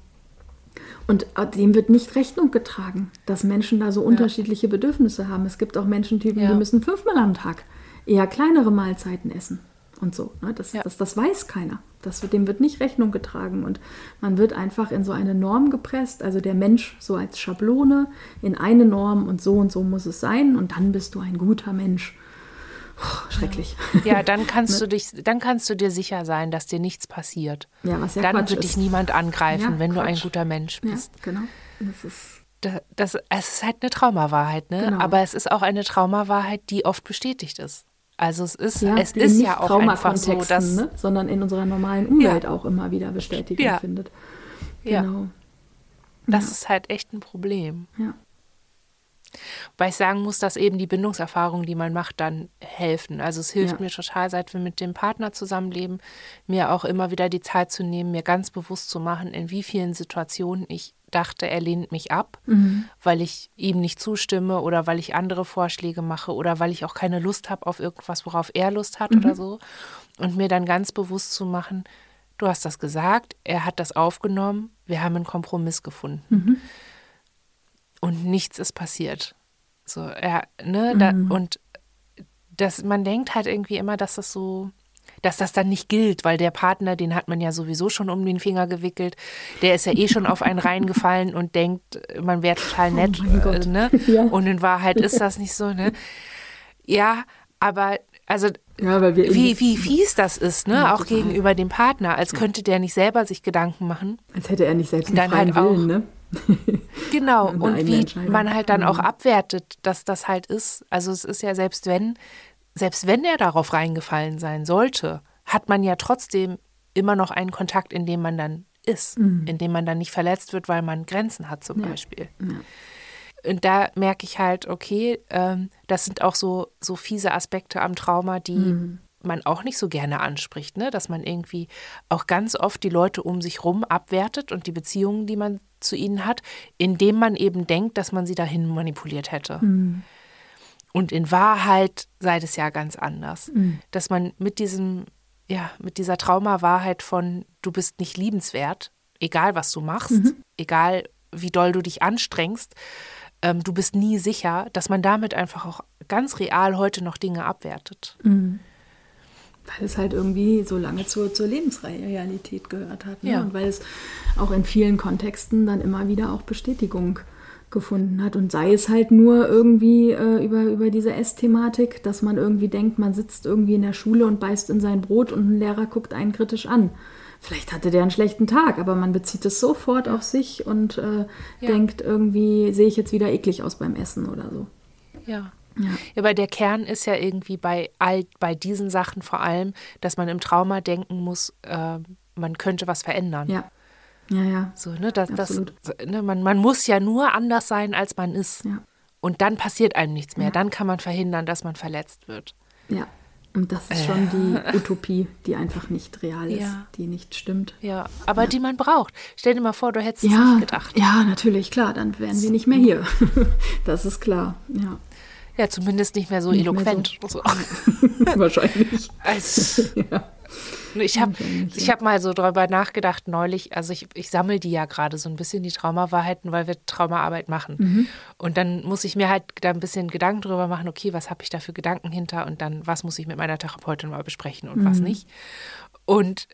Und äh, dem wird nicht Rechnung getragen, dass Menschen da so ja. unterschiedliche Bedürfnisse haben. Es gibt auch Menschentypen, die müssen fünfmal am Tag eher kleinere Mahlzeiten essen und so. Ne? Das, ja. das, das weiß keiner. Das, dem wird nicht Rechnung getragen und man wird einfach in so eine Norm gepresst, also der Mensch so als Schablone in eine Norm und so und so muss es sein und dann bist du ein guter Mensch. Schrecklich. Ja, dann kannst ne? du dich, dann kannst du dir sicher sein, dass dir nichts passiert. Ja, was ja Dann Quatsch wird dich niemand angreifen, ja, wenn Quatsch. du ein guter Mensch bist. Ja, genau. Das ist das, das, es ist halt eine Traumawahrheit, ne? Genau. Aber es ist auch eine Traumawahrheit, die oft bestätigt ist. Also es ist, ja, es ist ja auch einfach so, dass ne? sondern in unserer normalen Umwelt ja. auch immer wieder Bestätigung ja. findet. Genau. Ja. Das ist halt echt ein Problem. Ja. Weil ich sagen muss, dass eben die Bindungserfahrungen, die man macht, dann helfen. Also es hilft mir total, seit wir mit dem Partner zusammenleben, mir auch immer wieder die Zeit zu nehmen, mir ganz bewusst zu machen, in wie vielen Situationen ich dachte, er lehnt mich ab, mhm. weil ich ihm nicht zustimme oder weil ich andere Vorschläge mache oder weil ich auch keine Lust habe auf irgendwas, worauf er Lust hat mhm. oder so. Und mir dann ganz bewusst zu machen, du hast das gesagt, er hat das aufgenommen, wir haben einen Kompromiss gefunden. Mhm. Und nichts ist passiert. So, er, ne, da, mhm. und das, man denkt halt irgendwie immer, dass das so, dass das dann nicht gilt, weil der Partner, den hat man ja sowieso schon um den Finger gewickelt, der ist ja eh schon auf einen reingefallen und denkt, man wäre total oh nett. Oh äh, ne? Ja. Und in Wahrheit ist das nicht so, ne? Ja, aber also ja, wie, wie fies das ist, ne? Ja, auch total. gegenüber dem Partner, als könnte der nicht selber sich Gedanken machen. Als hätte er nicht selbst einen freien halt Willen, ne? Genau, und wie man halt dann auch mhm. abwertet, dass das halt ist. Also es ist ja selbst wenn selbst wenn er darauf reingefallen sein sollte, hat man ja trotzdem immer noch einen Kontakt, in dem man dann ist, mhm. in dem man dann nicht verletzt wird, weil man Grenzen hat zum ja. Beispiel. Ja. Und da merke ich halt, okay, ähm, das sind auch so, so fiese Aspekte am Trauma, die mhm. Man auch nicht so gerne anspricht, ne? dass man irgendwie auch ganz oft die Leute um sich rum abwertet und die Beziehungen, die man zu ihnen hat, indem man eben denkt, dass man sie dahin manipuliert hätte. Mhm. Und in Wahrheit sei das ja ganz anders. Mhm. Dass man mit diesem, ja, mit dieser Traumawahrheit von du bist nicht liebenswert, egal was du machst, mhm. egal wie doll du dich anstrengst, ähm, du bist nie sicher, dass man damit einfach auch ganz real heute noch Dinge abwertet. Mhm. Weil es halt irgendwie so lange zur, zur Lebensrealität gehört hat. Ne? Ja. Und weil es auch in vielen Kontexten dann immer wieder auch Bestätigung gefunden hat. Und sei es halt nur irgendwie äh, über, über diese Essthematik, dass man irgendwie denkt, man sitzt irgendwie in der Schule und beißt in sein Brot und ein Lehrer guckt einen kritisch an. Vielleicht hatte der einen schlechten Tag, aber man bezieht es sofort auf sich und äh, ja. denkt irgendwie, sehe ich jetzt wieder eklig aus beim Essen oder so. Ja. Ja. aber der Kern ist ja irgendwie bei all bei diesen Sachen vor allem, dass man im Trauma denken muss, äh, man könnte was verändern. Ja. Ja, ja. So, ne, das, das, ne, man, man muss ja nur anders sein, als man ist. Ja. Und dann passiert einem nichts mehr. Ja. Dann kann man verhindern, dass man verletzt wird. Ja. Und das ist schon die äh. Utopie, die einfach nicht real ist, ja. die nicht stimmt. Ja, aber ja. die man braucht. Stell dir mal vor, du hättest ja, es nicht gedacht. Ja, natürlich, klar, dann wären wir nicht mehr hier. das ist klar, ja. Ja, zumindest nicht mehr so nicht eloquent. Mehr so. Wahrscheinlich. Also, ja. Ich habe ich hab mal so darüber nachgedacht neulich, also ich, ich sammle die ja gerade so ein bisschen, die Traumawahrheiten, weil wir Traumaarbeit machen. Mhm. Und dann muss ich mir halt da ein bisschen Gedanken darüber machen, okay, was habe ich da für Gedanken hinter und dann, was muss ich mit meiner Therapeutin mal besprechen und mhm. was nicht. Und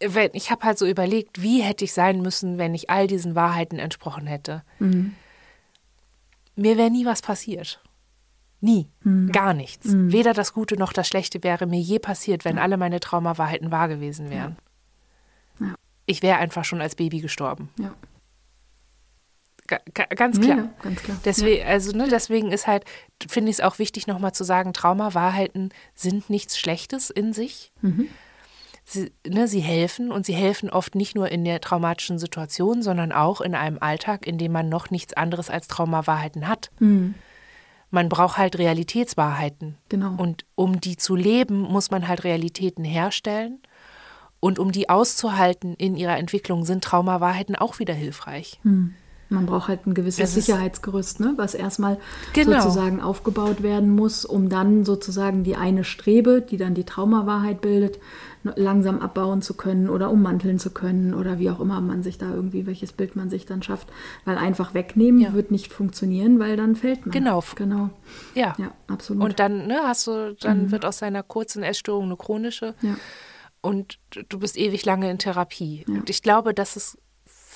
wenn, ich habe halt so überlegt, wie hätte ich sein müssen, wenn ich all diesen Wahrheiten entsprochen hätte. Mhm. Mir wäre nie was passiert. Nie. Mhm. Gar nichts. Mhm. Weder das Gute noch das Schlechte wäre mir je passiert, wenn ja. alle meine Traumawahrheiten wahr gewesen wären. Ja. Ja. Ich wäre einfach schon als Baby gestorben. ganz klar. Ja, ganz klar. Deswegen, also, ne, deswegen ist halt, finde ich es auch wichtig, nochmal zu sagen, Traumawahrheiten sind nichts Schlechtes in sich. Mhm. Sie, ne, sie helfen und sie helfen oft nicht nur in der traumatischen Situation, sondern auch in einem Alltag, in dem man noch nichts anderes als Traumawahrheiten hat. Mhm. Man braucht halt Realitätswahrheiten. Genau. Und um die zu leben, muss man halt Realitäten herstellen. Und um die auszuhalten in ihrer Entwicklung, sind Traumawahrheiten auch wieder hilfreich. Mhm. Man braucht halt ein gewisses Sicherheitsgerüst, ne? was erstmal genau. sozusagen aufgebaut werden muss, um dann sozusagen die eine Strebe, die dann die Traumawahrheit bildet, langsam abbauen zu können oder ummanteln zu können oder wie auch immer man sich da irgendwie, welches Bild man sich dann schafft. Weil einfach wegnehmen ja. wird nicht funktionieren, weil dann fällt man. Genau. Genau. Ja. Ja, absolut. Und dann ne, hast du, dann mhm. wird aus seiner kurzen Essstörung eine chronische. Ja. Und du bist ewig lange in Therapie. Ja. Und ich glaube, dass es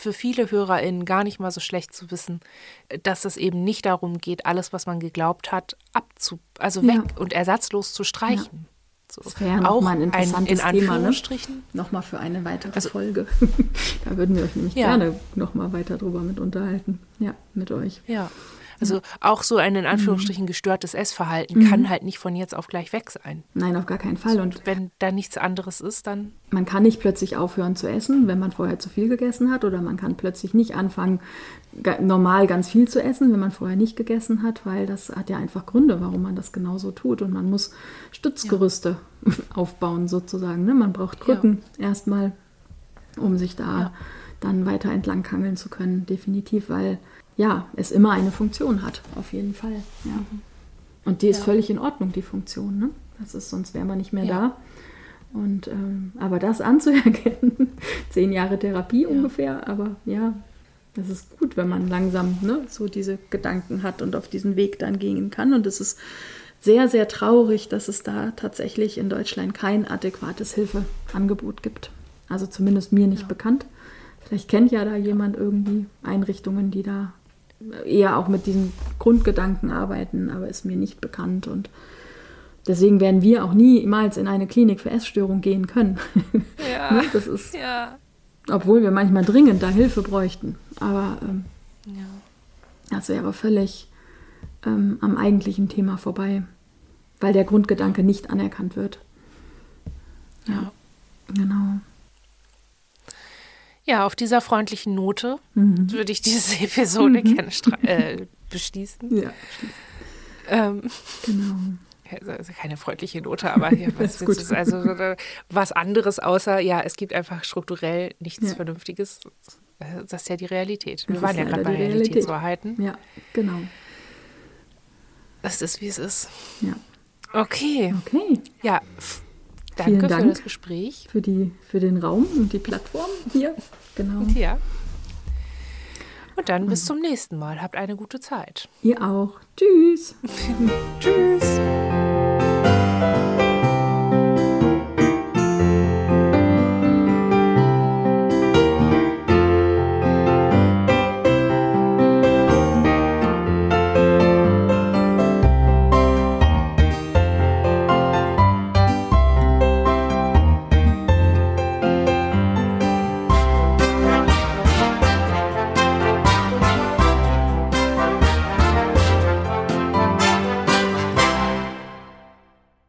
für viele HörerInnen gar nicht mal so schlecht zu wissen, dass es eben nicht darum geht, alles, was man geglaubt hat, abzu, also weg ja. und ersatzlos zu streichen. So. Das wäre ja noch mal ein interessantes ein, in Thema, ne? Nochmal für eine weitere also, Folge. da würden wir euch nämlich ja. gerne nochmal weiter drüber mit unterhalten. Ja, mit euch. Ja. Also auch so ein in Anführungsstrichen gestörtes Essverhalten mhm. kann halt nicht von jetzt auf gleich weg sein. Nein, auf gar keinen Fall. Und wenn da nichts anderes ist, dann. Man kann nicht plötzlich aufhören zu essen, wenn man vorher zu viel gegessen hat, oder man kann plötzlich nicht anfangen, normal ganz viel zu essen, wenn man vorher nicht gegessen hat, weil das hat ja einfach Gründe, warum man das genauso tut. Und man muss Stützgerüste ja. aufbauen, sozusagen. Ne? Man braucht Krücken ja. erstmal, um sich da ja. dann weiter entlang kangeln zu können, definitiv, weil ja, es immer eine Funktion hat, auf jeden Fall. Ja. Und die ist ja. völlig in Ordnung, die Funktion. Ne? Das ist, sonst wäre man nicht mehr ja. da. Und ähm, aber das anzuerkennen, zehn Jahre Therapie ungefähr, aber ja, das ist gut, wenn man langsam ne, so diese Gedanken hat und auf diesen Weg dann gehen kann. Und es ist sehr, sehr traurig, dass es da tatsächlich in Deutschland kein adäquates Hilfeangebot gibt. Also zumindest mir nicht bekannt. Vielleicht kennt ja da jemand irgendwie Einrichtungen, die da eher auch mit diesen Grundgedanken arbeiten, aber ist mir nicht bekannt und deswegen werden wir auch niemals in eine Klinik für Essstörung gehen können. Ja. ne? Das ist, ja. obwohl wir manchmal dringend da Hilfe bräuchten, aber ähm, ja. das wäre völlig ähm, am eigentlichen Thema vorbei, weil der Grundgedanke nicht anerkannt wird. Ja, genau. Ja, auf dieser freundlichen Note mhm. würde ich diese Episode mhm. gerne äh, beschließen. Ja, ähm, genau. Also keine freundliche Note, aber ja, was ist es? Also was anderes außer, ja, es gibt einfach strukturell nichts ja. Vernünftiges. Das ist ja die Realität. Wir das waren ja gerade bei Realitätswahrheiten. Ja, genau. Es ist, wie es ist. Ja. Okay. Okay. Ja, Danke Vielen Dank für das Gespräch. Für, die, für den Raum und die Plattform hier. Genau. Ja. Und dann bis zum nächsten Mal. Habt eine gute Zeit. Ihr auch. Tschüss.